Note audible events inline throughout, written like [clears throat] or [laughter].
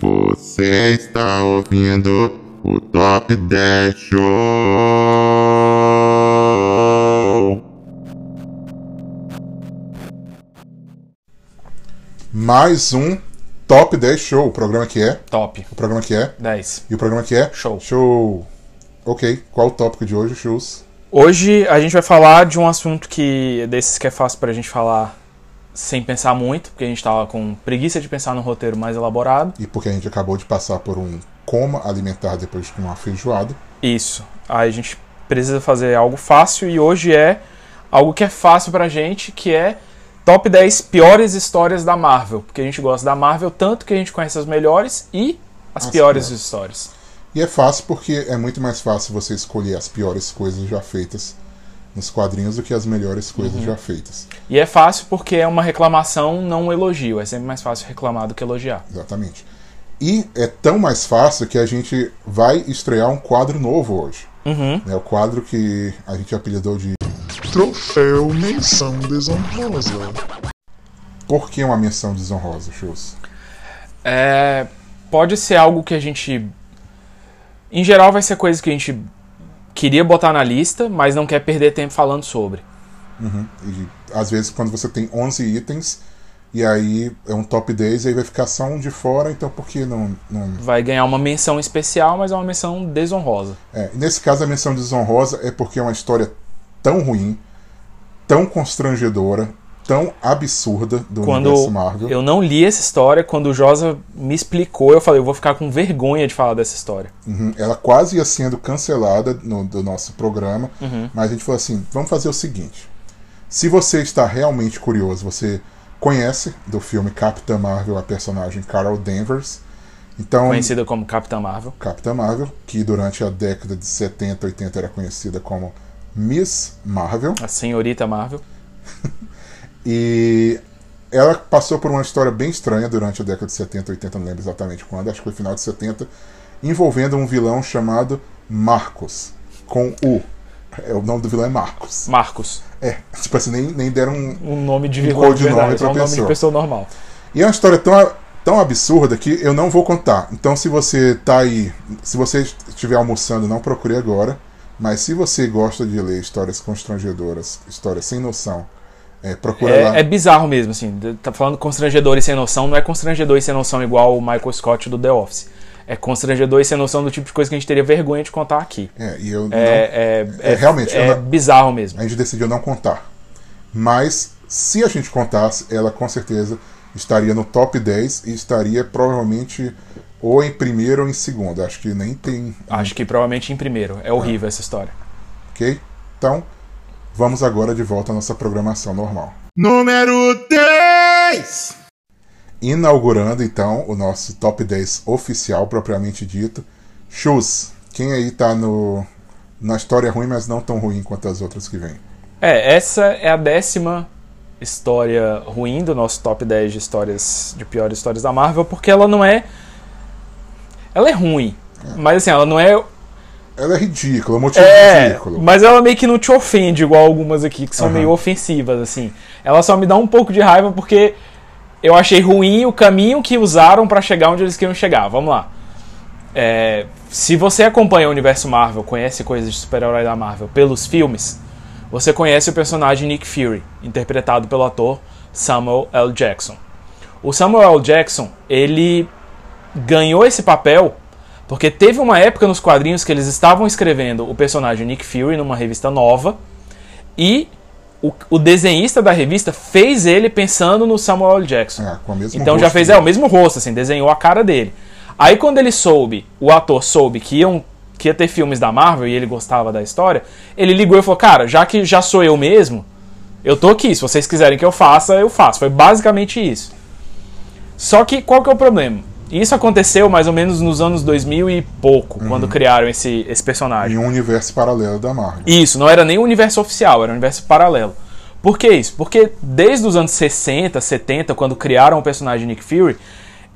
Você está ouvindo o Top 10 Show. Mais um Top 10 Show. O programa que é? Top. O programa que é? 10. E o programa que é? Show. Show. Ok. Qual o tópico de hoje, Shows? Hoje a gente vai falar de um assunto que desses que é fácil pra gente falar sem pensar muito, porque a gente tava com preguiça de pensar no roteiro mais elaborado. E porque a gente acabou de passar por um coma alimentar depois de uma feijoada. Isso. Aí a gente precisa fazer algo fácil e hoje é algo que é fácil pra gente, que é top 10 piores histórias da Marvel. Porque a gente gosta da Marvel tanto que a gente conhece as melhores e as, As piores piores. histórias. E é fácil porque é muito mais fácil você escolher as piores coisas já feitas nos quadrinhos do que as melhores coisas já feitas. E é fácil porque é uma reclamação, não um elogio. É sempre mais fácil reclamar do que elogiar. Exatamente. E é tão mais fácil que a gente vai estrear um quadro novo hoje. Uhum. É o quadro que a gente apelidou de Troféu Menção Desonrosa. Por que uma menção desonrosa, Shows? É, pode ser algo que a gente. Em geral, vai ser coisa que a gente queria botar na lista, mas não quer perder tempo falando sobre. E, às vezes, quando você tem 11 itens, e aí é um top 10, aí vai ficar só um de fora, então por que não. não... Vai ganhar uma menção especial, mas é uma menção desonrosa. É, nesse caso, a menção desonrosa é porque é uma história tão ruim, tão constrangedora, tão absurda do Quando universo Marvel. eu não li essa história, quando o Josa me explicou, eu falei, eu vou ficar com vergonha de falar dessa história. Uhum. Ela quase ia sendo cancelada no, do nosso programa, Uhum. mas a gente falou assim: vamos fazer o seguinte. Se você está realmente curioso, você conhece do filme Capitã Marvel a personagem Carol Danvers. Então, Conhecida como Capitã Marvel. Capitã Marvel, que durante a década de 70, 80 era conhecida como Miss Marvel. A senhorita Marvel. [laughs] E ela passou por uma história bem estranha durante a década de 70, 80, não lembro exatamente quando, acho que foi final de 70, envolvendo um vilão chamado Marcos, com U. É, o nome do vilão é Marcos. Marcos. É, tipo assim, nem, nem deram um. Um nome de Um vilão de codinome verdade, pra é um nome pessoa. de pessoa normal. E é uma história tão, tão absurda que eu não vou contar. Então, se você tá aí, se você estiver almoçando, não procure agora. Mas se você gosta de ler histórias constrangedoras, histórias sem noção, é, procura lá. É, é bizarro mesmo, assim. Tá falando constrangedor e sem noção, não é constrangedor e sem noção igual o Michael Scott do The Office. É constrangedor e sem noção do tipo de coisa que a gente teria vergonha de contar aqui. É, e eu não, É, é, É, realmente, é não- bizarro mesmo. a gente decidiu não contar. Mas se a gente contasse, ela com certeza estaria no top 10 e estaria provavelmente ou em primeiro ou em segundo. Acho que nem tem. Acho que provavelmente em primeiro. É horrível essa história. Ok? Então, vamos agora de volta à nossa programação normal. Número 10. Inaugurando então o nosso top 10 oficial, propriamente dito. Shoes, quem aí tá no, na história ruim, mas não tão ruim quanto as outras que vêm? É, essa é a décima história ruim do nosso top 10 de histórias de piores histórias da Marvel, porque ela não é. Ela é ruim. Mas assim, ela não é. Ela é ridícula, o motivo É, ridículo. mas ela meio que não te ofende, igual algumas aqui que são Aham. meio ofensivas, assim. Ela só me dá um pouco de raiva porque eu achei ruim o caminho que usaram pra chegar onde eles queriam chegar. Vamos lá. É, se você acompanha o universo Marvel, conhece coisas de super-herói da Marvel pelos filmes, você conhece o personagem Nick Fury, interpretado pelo ator Samuel L. Jackson. O Samuel L. Jackson, ele ganhou esse papel porque teve uma época nos quadrinhos que eles estavam escrevendo o personagem Nick Fury numa revista nova e o, o desenhista da revista fez ele pensando no Samuel L. Jackson. É, então já fez dele. é, o mesmo rosto, assim, desenhou a cara dele. Aí quando ele soube, o ator soube que, iam, que ia ter filmes da Marvel e ele gostava da história, ele ligou e falou: Cara, já que já sou eu mesmo, eu tô aqui. Se vocês quiserem que eu faça, eu faço. Foi basicamente isso. Só que qual que é o problema? Isso aconteceu mais ou menos nos anos 2000 e pouco, quando criaram esse, esse personagem. Em um universo paralelo da Marvel. Isso, não era nem o universo oficial, era um universo paralelo. Por que isso? Porque desde os anos 60, 70, quando criaram o personagem Nick Fury,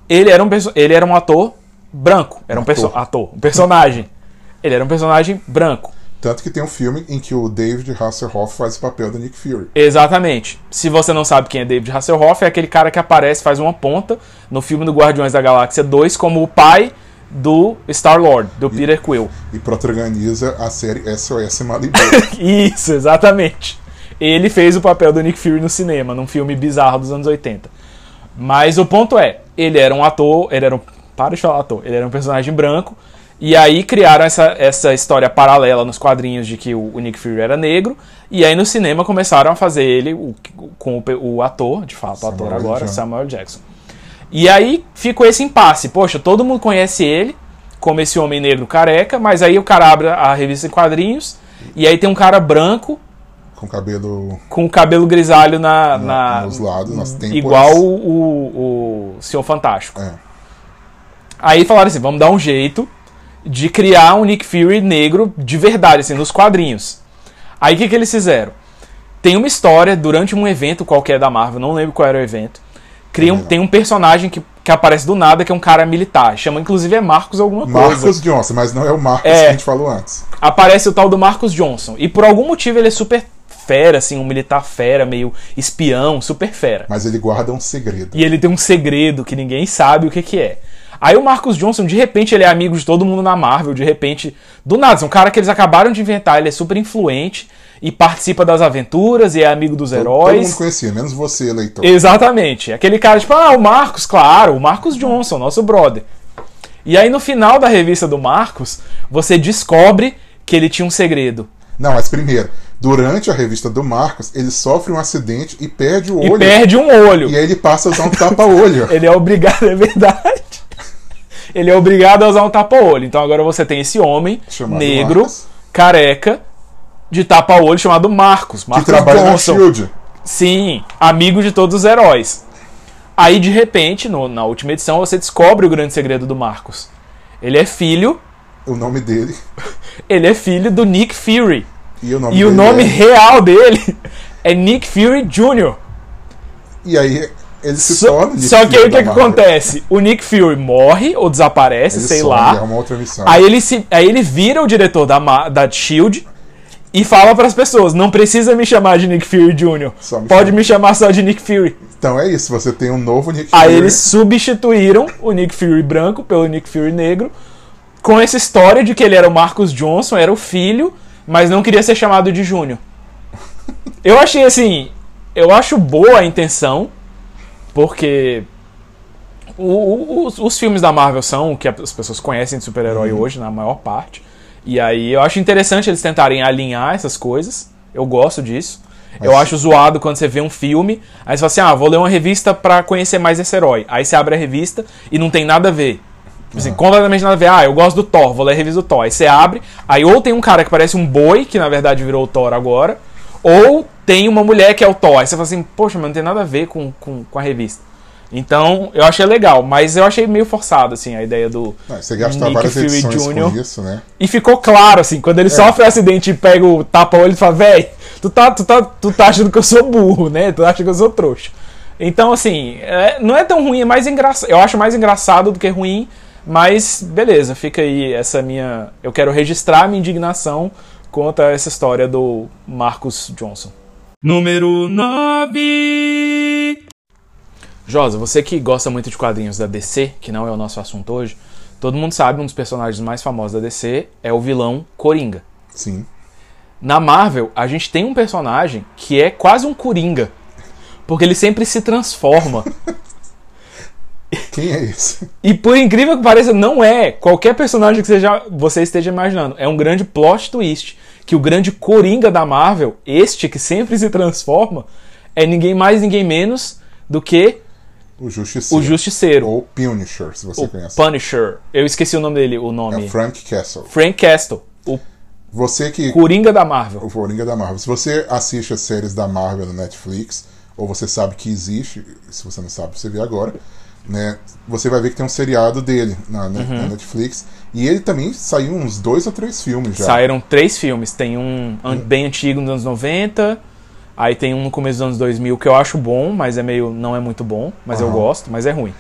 ele era um, ele era um ator branco. Era um, perso Ator. ator, um personagem. ele era um personagem branco. Tanto que tem um filme em que o David Hasselhoff faz o papel do Nick Fury. Exatamente. Se você não sabe quem é David Hasselhoff, é aquele cara que aparece, faz uma ponta no filme do Guardiões da Galáxia 2 como o pai do Star-Lord, do Peter Quill. E protagoniza a série SOS Malibu. [laughs] Isso, exatamente. Ele fez o papel do Nick Fury no cinema, num filme bizarro dos anos 80. Mas o ponto é, ele era um ator, ele era um, para de falar ator, ele era um personagem branco, e aí criaram essa, essa história paralela nos quadrinhos de que o, Nick Fury era negro, e aí no cinema começaram a fazer ele o, com o, o ator, de fato, o ator Samuel agora, Jackson. Samuel Jackson. E aí ficou esse impasse. Poxa, todo mundo conhece ele como esse homem negro careca, mas aí o cara abre a revista em quadrinhos e aí tem um cara branco com cabelo com o cabelo grisalho na, na- na- nos lados, nas têmporas. igual o, o, o Senhor Fantástico. É. Aí falaram assim, vamos dar um jeito de criar um Nick Fury negro de verdade, assim, nos quadrinhos. Aí o que, que eles fizeram? Tem uma história durante um evento qualquer da Marvel, não lembro qual era o evento. Criam, Também não. tem um personagem que, que aparece do nada, que é um cara militar. Chama, inclusive, é Marcos alguma coisa. Marcos Johnson, mas não é o Marcos É. que a gente falou antes. Aparece o tal do Marcos Johnson. E por algum motivo ele é super fera, assim, um militar fera, meio espião, super fera. Mas ele guarda um segredo. E ele tem um segredo que ninguém sabe o que, que é. Aí o Marcus Johnson, de repente, ele é amigo de todo mundo na Marvel, de repente, do nada, é um cara que eles acabaram de inventar, ele é super influente e participa das aventuras e é amigo dos Todo heróis. mundo conhecia, menos você, leitor. Exatamente. Aquele cara, tipo, ah, o Marcos, claro, o Marcos Johnson, nosso brother. E aí no final da revista do Marcos, você descobre que ele tinha um segredo. Não, mas primeiro, durante a revista do Marcos, ele sofre um acidente e perde o E olho. perde um olho. E aí ele passa a usar um tapa-olho. [laughs] Ele é obrigado, é verdade. Ele é obrigado a usar um tapa-olho. Então agora você tem esse homem Chamado negro, Marcos. careca, de tapa-olho chamado Marcos. que Marcos trabalha na Johnson. Shield. Sim, amigo de todos os heróis. Aí de repente, no- na última edição, você descobre o grande segredo do Marcos. Ele é filho, O nome dele. ele é filho do Nick Fury. E o nome, E o nome é- real dele [laughs] é Nick Fury Jr. E aí ele se Só, torna Nick só que aí o que, que acontece? O Nick Fury morre ou desaparece, Ele sei some, lá. É uma outra missão. Aí ele, se, aí ele vira o diretor da, da Shield e fala para as pessoas: não precisa me chamar de Nick Fury Jr. Me Pode chama. me chamar só de Nick Fury. Então é isso, você tem um novo Nick Aí Fury. eles substituíram o Nick Fury branco pelo Nick Fury negro com essa história de que ele era o Marcus Johnson, era o filho, mas não queria ser chamado de Júnior. Eu achei assim, eu acho boa a intenção, porque o- o- os, os filmes da Marvel são o que as pessoas conhecem de super-herói Uhum. hoje, na maior parte. E aí eu acho interessante eles tentarem alinhar essas coisas. Eu gosto disso. Eu Mas- acho zoado quando você vê um filme, aí você fala assim: ah, vou ler uma revista pra conhecer mais esse herói. Aí você abre a revista e não tem nada a ver. Tipo Assim, completamente nada a ver. Ah, eu gosto do Thor, vou ler a revista do Thor. Aí você abre, aí ou tem um cara que parece um boi, que na verdade virou o Thor agora, ou tem uma mulher que é o Thor. Aí você fala assim, poxa, mas não tem nada a ver com, com, com a revista. Então, eu achei legal, mas eu achei meio forçado, assim, a ideia do. Não, você gastar Nick várias Fury edições Jr.. com isso, né? E ficou claro, assim, quando ele sofre um acidente e pega o tapa-olho e fala, véi, tu tá, tu, tá, tu tá achando que eu sou burro, né? Tu acha que eu sou trouxa. Então, assim, é- não é tão ruim, é mais engraçado. Eu acho mais engraçado do que ruim, mas beleza, fica aí essa minha. Eu quero registrar minha indignação contra essa história do Marcus Johnson. Número 9. Josa, você que gosta muito de quadrinhos da DC, que não é o nosso assunto hoje, todo mundo sabe um dos personagens mais famosos da DC é o vilão Coringa. Sim. Na Marvel, a gente tem um personagem que é quase um Coringa. Porque ele sempre se transforma. [laughs] Quem é esse? E por incrível que pareça, não é qualquer personagem que seja, você esteja imaginando. É um grande plot twist. Que o grande Coringa da Marvel, este que sempre se transforma, é ninguém mais, ninguém menos do que O Justiceiro. o Justiceiro. Ou Punisher, se você O conhece. Punisher. Eu esqueci o nome dele, o É nome. o Frank Castle. Frank Castle. O Você que. Coringa da Marvel. O Coringa da Marvel. Se você assiste as séries da Marvel no Netflix, ou você sabe que existe, se você não sabe, você vê agora, né? Você vai ver que tem um seriado dele na, na- Uhum. na Netflix. E ele também saiu uns dois ou três filmes já. Saíram três filmes. Tem um an- bem antigo nos anos 90. Aí tem um no começo dos anos 2000 que eu acho bom, mas é meio. não é muito bom. Mas eu Aham. gosto, mas é ruim.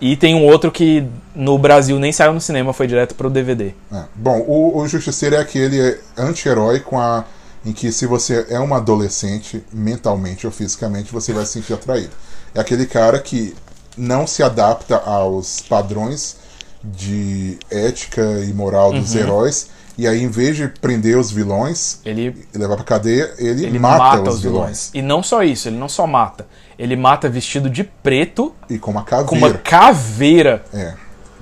E tem um outro que no Brasil nem saiu no cinema, foi direto pro DVD. É. Bom, o, o Justiceiro é aquele anti-herói com a em que se você é um adolescente, mentalmente ou fisicamente, você vai se sentir atraído. É aquele cara que não se adapta aos padrões de ética e moral dos Uhum. heróis. E aí, em vez de prender os vilões Ele, e levar pra cadeia, ele, ele mata, mata, os, vilões. E não só isso, ele não só mata. Ele mata vestido de preto E com uma com caveira. uma caveira. É.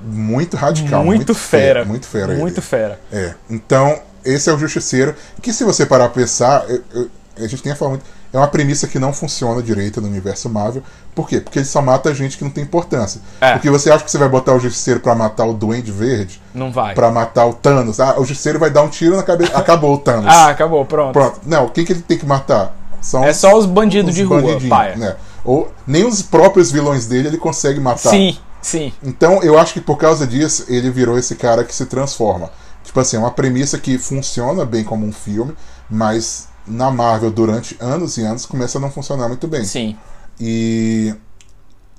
Muito radical. muito, fera. Muito fera. ele. Muito fera. É. Então, esse é o Justiceiro. Que se você parar pra pensar, eu- eu- a gente tem a falar muito. É uma premissa que não funciona direito no universo Marvel. Por quê? Porque ele só mata gente que não tem importância. É. Porque você acha que você vai botar o Justiceiro pra matar o Duende Verde? Não vai. Pra matar o Thanos? Ah, o Justiceiro vai dar um tiro na cabeça. Acabou o Thanos. Ah, acabou, pronto. Pronto. Não, quem que ele tem que matar? São É só os bandidos os de rua, paia. né? Ou nem os próprios vilões dele ele consegue matar. Sim, sim. Então eu acho que por causa disso ele virou esse cara que se transforma. Tipo assim, é uma premissa que funciona bem como um filme, mas na Marvel durante anos e anos começa a não funcionar muito bem. Sim. E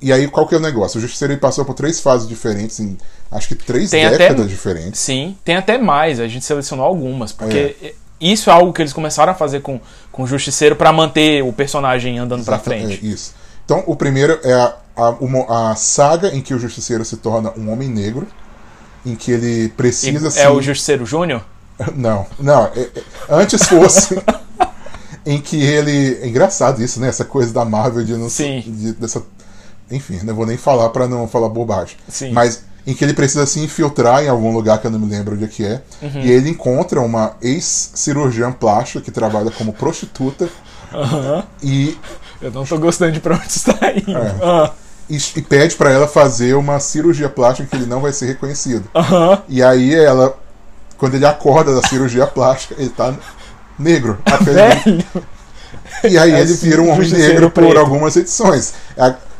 e aí qual que é o negócio? O Justiceiro passou por três fases diferentes em acho que três Tem até- décadas diferentes. Sim, tem até mais, a gente selecionou algumas, porque É. isso é algo que eles começaram a fazer com, com o Justiceiro pra manter o personagem andando pra Exata- frente. é, isso. Então o primeiro é a, a, uma- a saga em que o Justiceiro se torna um homem negro, em que ele E precisa se é o Justiceiro Júnior? [laughs] Não, não. é- é- antes fosse [laughs] em que ele. É engraçado isso, né? Essa coisa da Marvel de não Sim. de- dessa. Enfim, não vou nem falar pra não falar bobagem. Sim. Mas em que ele precisa se infiltrar em algum lugar que eu não me lembro onde é que é. Uhum. E ele encontra uma ex-cirurgiã plástica que trabalha como prostituta. E, Eu não tô gostando de pra onde está indo. É. Ah, e, e pede pra ela fazer uma cirurgia plástica que ele não vai ser reconhecido. Aham. E aí ela, quando ele acorda da cirurgia plástica, ele tá negro. [laughs] Velho. E aí É ele assim, vira um homem negro por preto. algumas edições.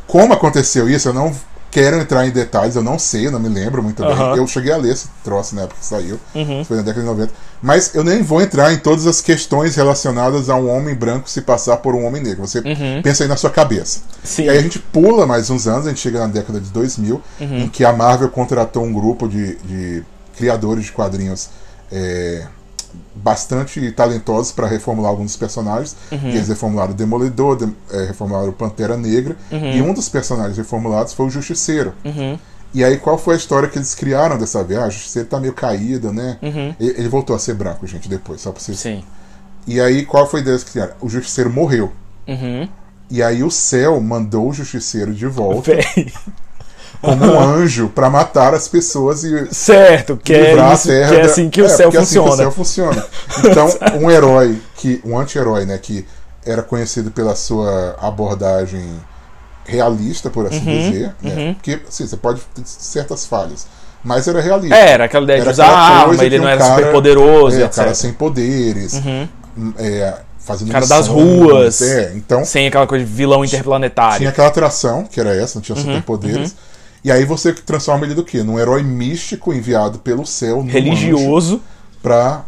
Como aconteceu isso, eu não quero entrar em detalhes, eu não sei, eu não me lembro muito bem. Aham. Eu cheguei a ler esse troço na época que saiu, Uhum. foi na década de 90. Mas eu nem vou entrar em todas as questões relacionadas a um homem branco se passar por um homem negro. Você pensa aí na sua cabeça. Uhum. Sim. E aí a gente pula mais uns anos, a gente chega na década de 2000, Uhum. em que a Marvel contratou um grupo de, de criadores de quadrinhos é, bastante talentosos para reformular alguns dos personagens. Uhum. E eles reformularam o Demolidor, dem- é, reformularam o Pantera Negra, e um dos personagens reformulados foi o Justiceiro. Uhum. E aí, qual foi a história que eles criaram dessa vez? Ah, o Justiceiro tá meio caído, né? Ele, ele voltou a ser branco, gente, depois, só pra vocês. Sim. E aí, qual foi a ideia que eles criaram? O Justiceiro morreu. Uhum. E aí o céu mandou o Justiceiro de volta. [laughs] como um anjo pra matar as pessoas e Certo, que é, isso, a terra. que é assim que o É, céu é assim funciona. o céu funciona. Então, [laughs] um herói, que um anti-herói, né, que era conhecido pela sua abordagem realista, por Uhum, assim dizer, né? Porque, assim, você pode ter certas falhas, mas era realista. É, era aquela ideia de Era usar aquela arma, ele não um era cara- super poderoso, é, etc. cara sem poderes, hum, é, fazendo Cara das ruas. É, então Sem aquela coisa de vilão interplanetário. tinha aquela atração, que era essa, não Uhum, tinha superpoderes. E aí você transforma ele do quê? Num herói místico enviado pelo céu, Religioso. pra,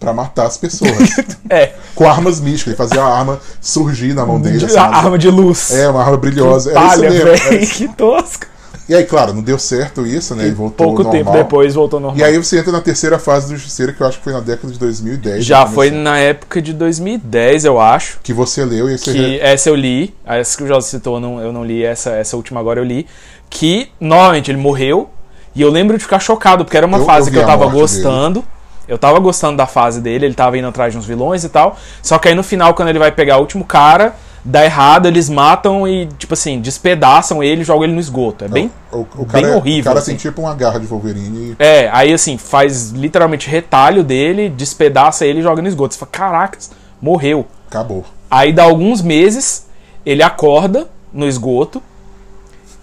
pra matar as pessoas. [laughs] É. com armas místicas. Ele fazia a arma surgir na mão dele. De- assim, arma de luz. É, uma arma brilhosa. Era isso Palha, velho. Isso. Que tosco. E aí, claro, não deu certo isso, né? Ele voltou Pouco ao tempo normal. depois voltou normal. E aí você entra na terceira fase do Justiceiro, que eu acho que foi na década de 2010. Já no foi começo, na época de 2010, eu acho. Que você leu e você... Que essa eu li. Essa que o José citou, eu não, eu não li. Essa, essa última agora eu li. Que, novamente, ele morreu. E eu lembro de ficar chocado, porque era uma Eu- eu fase vi que eu tava gostando. Eu tava gostando da fase dele, ele tava indo atrás de uns vilões e tal. Só que aí no final, quando ele vai pegar o último cara, dá errado, eles matam e, tipo assim, despedaçam ele e jogam ele no esgoto. É bem. o, o bem é- horrível, O cara assim. tem tipo uma garra de Wolverine e É, aí assim, faz literalmente retalho dele, despedaça ele e joga no esgoto. Você fala, caracas, morreu. acabou. Aí dá alguns meses, ele acorda no esgoto.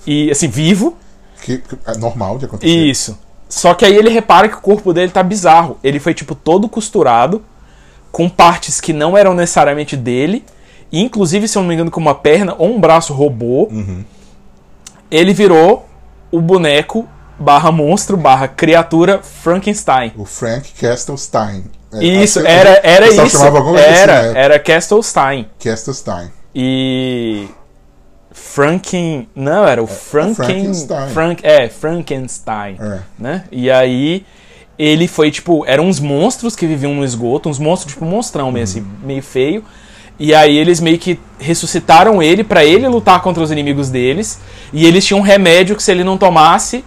E assim, vivo. Que, que é normal de acontecer. Isso. Só que aí ele repara que o corpo dele tá bizarro. Ele foi, tipo, todo costurado, com partes que não eram necessariamente dele. E, inclusive, se eu não me engano, com uma perna ou um braço robô. Ele virou o boneco barra monstro barra criatura Frankenstein. O Frank Castlestein. É, Isso, que- era, era isso. Era, assim, né? era Castlestein. Castlestein. E. Franken. Não, era o Franken. Frankenstein. Frank, é, Frankenstein. É. Né? E aí ele foi tipo. Eram uns monstros que viviam no esgoto, uns monstros, tipo, monstrão mesmo, assim, meio feio. E aí eles meio que ressuscitaram ele pra ele lutar contra os inimigos deles. E eles tinham um remédio que se ele não tomasse,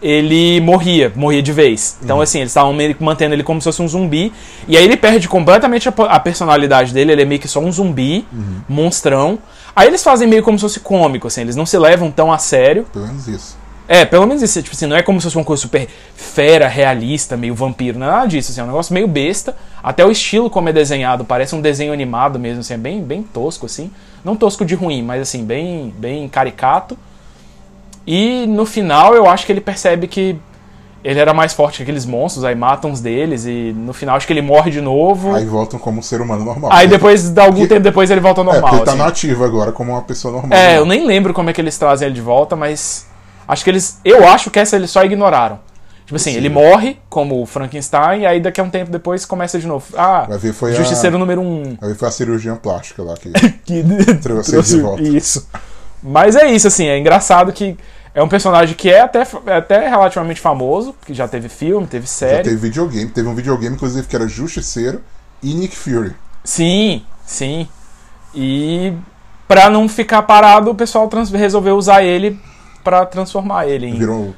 ele morria, morria de vez. Então, assim, eles estavam mantendo ele como se fosse um zumbi. E aí ele perde completamente a, a personalidade dele, ele é meio que só um zumbi, monstrão. Aí eles fazem meio como se fosse cômico, assim, eles não se levam tão a sério. Pelo menos isso. É, pelo menos isso, tipo assim, não é como se fosse uma coisa super fera, realista, meio vampiro, não é nada disso, assim, é um negócio meio besta. Até o estilo como é desenhado, parece um desenho animado mesmo, assim, é bem, bem tosco, assim. Não tosco de ruim, mas assim, bem, bem caricato. E no final eu acho que ele percebe que ele era mais forte que aqueles monstros, aí matam uns deles, e no final acho que ele morre de novo. Aí voltam como um ser humano normal. Aí depois, de algum tempo depois, ele volta ao É, normal. porque ele tá assim. nativo agora como uma pessoa normal. É, né? eu nem lembro como é que eles trazem ele de volta, mas acho que eles. Eu acho que essa eles só ignoraram. Tipo assim, ele morre como o Frankenstein, e aí daqui a um tempo depois começa de novo. Ah, Vai ver, foi a- Justiceiro número um. Aí foi a cirurgia plástica lá que. [laughs] Que Trouxe ele de volta. Isso. Mas é isso, assim, é engraçado que é um personagem que é até, é até relativamente famoso, que já teve filme, teve Já série. teve videogame. Teve um videogame, inclusive, que era Justiceiro e Nick Fury. Sim, sim. E pra não ficar parado, o pessoal trans- resolveu usar ele pra transformar ele em. Virou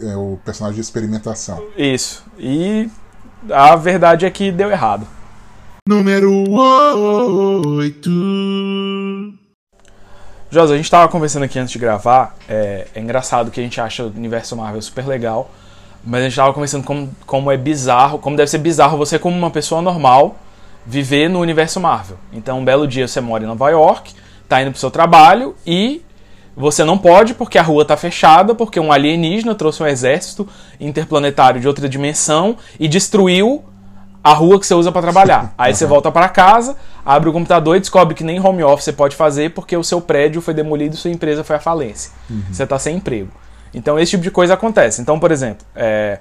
é, o personagem de experimentação. Isso. E a verdade é que deu errado. Número 8. Josa, a gente tava conversando aqui antes de gravar. É, é engraçado que a gente acha o universo Marvel super legal. Mas a gente tava conversando como, como é bizarro, como deve ser bizarro você, como uma pessoa normal, viver no universo Marvel. Então, um belo dia você mora em Nova York, tá indo pro seu trabalho e você não pode porque a rua tá fechada, porque um alienígena trouxe um exército interplanetário de outra dimensão e destruiu a rua que você usa pra trabalhar. Aí você volta pra casa, abre o computador e descobre que nem home office você pode fazer porque o seu prédio foi demolido e sua empresa foi à falência. Você tá sem emprego. Então esse tipo de coisa acontece. Então, por exemplo, é,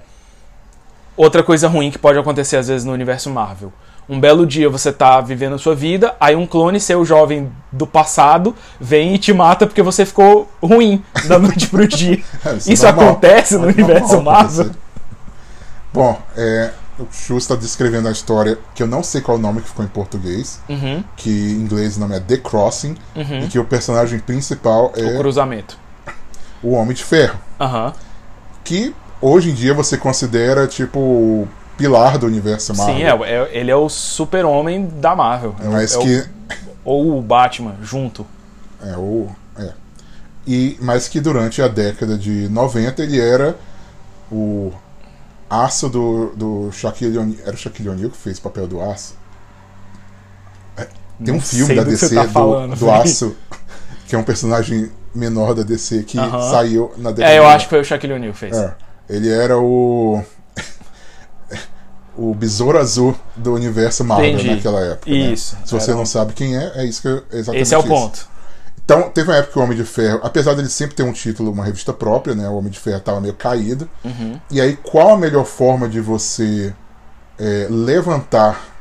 outra coisa ruim que pode acontecer às vezes no universo Marvel. Um belo dia você tá vivendo a sua vida, aí um clone seu jovem do passado vem e te mata porque você ficou ruim da noite pro dia. [laughs] É, isso Isso acontece no É universo Marvel? Bom, é, o Chu está descrevendo a história que eu não sei qual o nome que ficou em português, Uhum, que em inglês o nome é The Crossing, e que o personagem principal O é cruzamento. o Homem de Ferro, Aham. que hoje em dia você considera tipo o pilar do universo Marvel. Sim, é, é- ele é o super-homem da Marvel. É o- Mas é o- que ou o Batman, junto. É, o. É. E, mas que durante a década de 90 ele era o aço do, do Shaquille O'Neal. Era o Shaquille O'Neal que fez o papel do aço? É, Tem um Não filme da DC tá do, falando, do aço, que é um personagem menor da DC que Aham. saiu na década É, eu acho que foi o Shaquille O'Neal que fez. É, ele era o. [laughs] o besouro azul do universo Marvel Entendi. naquela época. né? Isso, Se você era não sabe quem é, é isso que eu, é exatamente Esse é o isso. ponto. Então, teve uma época que o Homem de Ferro, apesar dele sempre ter um título, uma revista própria, né? O Homem de Ferro estava meio caído. Uhum. E aí, qual a melhor forma de você é, levantar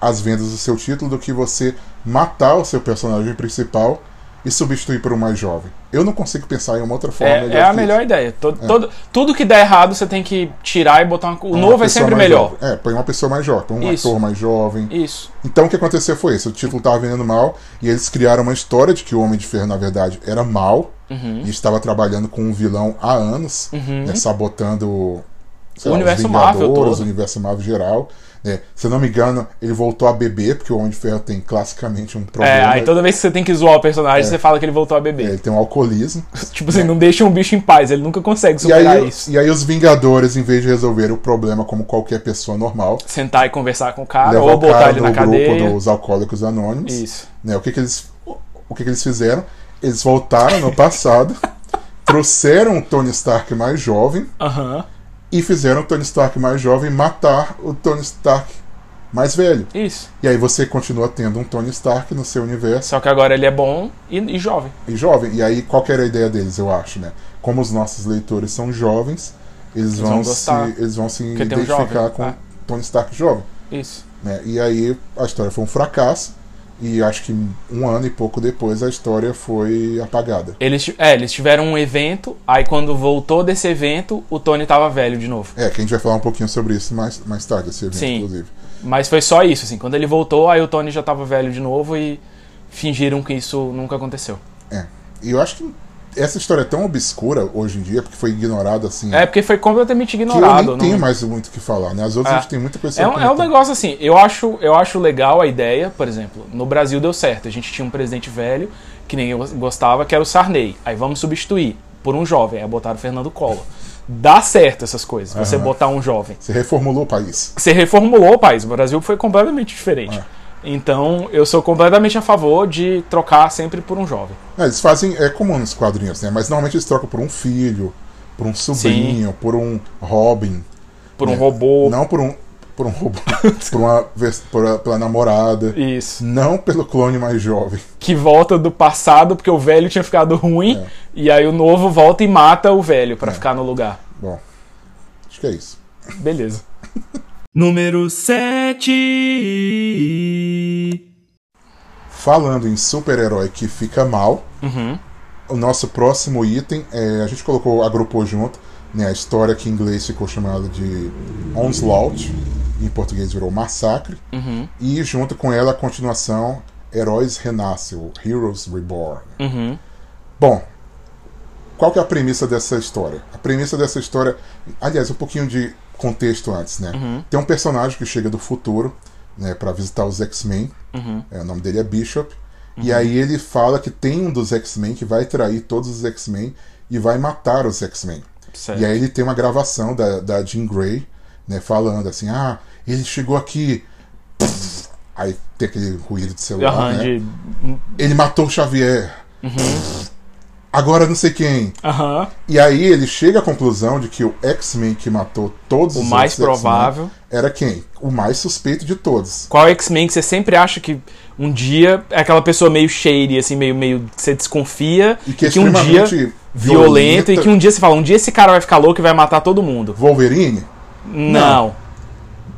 as vendas do seu título do que você matar o seu personagem principal e substituir por um mais jovem? Eu não consigo pensar em uma outra forma. É, é a melhor isso. ideia. Todo, todo- tudo que der errado você tem que tirar e botar uma. O Uma novo é sempre melhor. jovem. É, põe uma pessoa mais jovem, põe um Isso. ator mais jovem. Isso. Então o que aconteceu foi isso: o título estava vendendo mal e eles criaram uma história de que o Homem de Ferro, na verdade, era mal Uhum. e estava trabalhando com um vilão há anos, né, sabotando O lá, universo Marvel todo. o universo Marvel geral. Né. Se eu não me engano, ele voltou a beber, porque o Homem de Ferro tem classicamente um É, problema. aí toda vez que você tem que zoar o personagem, você fala que ele voltou a É, beber. ele tem um alcoolismo. [laughs] Tipo assim, não deixa um bicho em paz, ele nunca consegue E superar aí, isso. e aí os Vingadores, em vez de resolver o problema como qualquer pessoa normal, Sentar e conversar com o cara, ou botar cara ele na grupo cadeia. dos Alcoólicos Anônimos. Isso. né, o que, que eles o que, que eles fizeram eles voltaram no passado [laughs] trouxeram o Tony Stark mais jovem Aham. E fizeram o Tony Stark mais jovem matar o Tony Stark mais velho Isso. e aí você continua tendo um Tony Stark no seu universo Só que agora ele é bom e, e jovem. e jovem e aí qual que era a ideia deles eu acho né como os nossos leitores são jovens eles, vão, vão gostar. se eles vão se Porque um identificar jovem, com é. Tony Stark jovem Isso. né? E aí a história foi um fracasso e acho que um ano e pouco depois a história foi apagada. Eles, é, eles tiveram um evento, aí quando voltou desse evento, o Tony tava velho de novo. É, que a gente vai falar um pouquinho sobre isso mais, mais tarde, esse evento, Sim. inclusive. Mas foi só isso, assim. Quando ele voltou, aí o Tony já tava velho de novo e fingiram que isso nunca aconteceu. É. E eu acho que essa história é tão obscura hoje em dia, porque foi ignorada assim. É, porque foi completamente que eu ignorado. nem tenho não- mais muito o que falar, né? As outras É. a gente tem muita coisa É um, é um negócio assim, eu acho, eu acho legal a ideia, por exemplo, no Brasil deu certo. A gente tinha um presidente velho, que ninguém gos- gostava, que era o Sarney. Aí vamos substituir por um jovem, aí botaram o Fernando Collor. Dá certo essas coisas, você Aham. botar um jovem. Você reformulou o país. Você reformulou o país, o Brasil foi completamente diferente. É. Então, eu sou completamente a favor de trocar sempre por um jovem. É, eles fazem, é comum nos quadrinhos, né? Mas normalmente eles trocam por um filho, por um sobrinho, por um Robin. Por um É. robô. Não por um. Por um robô. [laughs] por uma. Por a- pela namorada. Isso. Não pelo clone mais jovem. Que volta do passado porque o velho tinha ficado ruim. É. E aí o novo volta e mata o velho pra ficar no lugar. Bom. Acho que é isso. Beleza. [laughs] Número 7. Falando em super-herói que fica mal, Uhum. o nosso próximo item é. A gente colocou, agrupou junto, né? A história que em inglês ficou chamada de Onslaught, em português virou Massacre, Uhum. e junto com ela a continuação Heróis Renasce, o Heroes Reborn. Uhum. Bom, qual que é a premissa dessa história? A premissa dessa história, aliás, um pouquinho de contexto antes, né? Uhum. Tem um personagem que chega do futuro, né, para visitar os X-Men. Uhum. É, o nome dele é Bishop. E aí ele fala que tem um dos X-Men que vai trair todos os X-Men e vai matar os X-Men. E aí ele tem uma gravação da, da Jean Grey, né, falando assim, ah, ele chegou aqui. Aí tem aquele ruído de celular, Aham, né? de- Ele matou o Xavier. Agora não sei quem. Aham. E aí ele chega à conclusão de que o X-Men que matou todos O os mais outros X-Men provável. era quem? O mais suspeito de todos. Qual X-Men que você sempre acha que um dia é aquela pessoa meio shady, assim, meio, meio que você desconfia, E que é um dia extremamente violento, e violenta. que um dia você fala, um dia esse cara vai ficar louco e vai matar todo mundo. Wolverine? Não.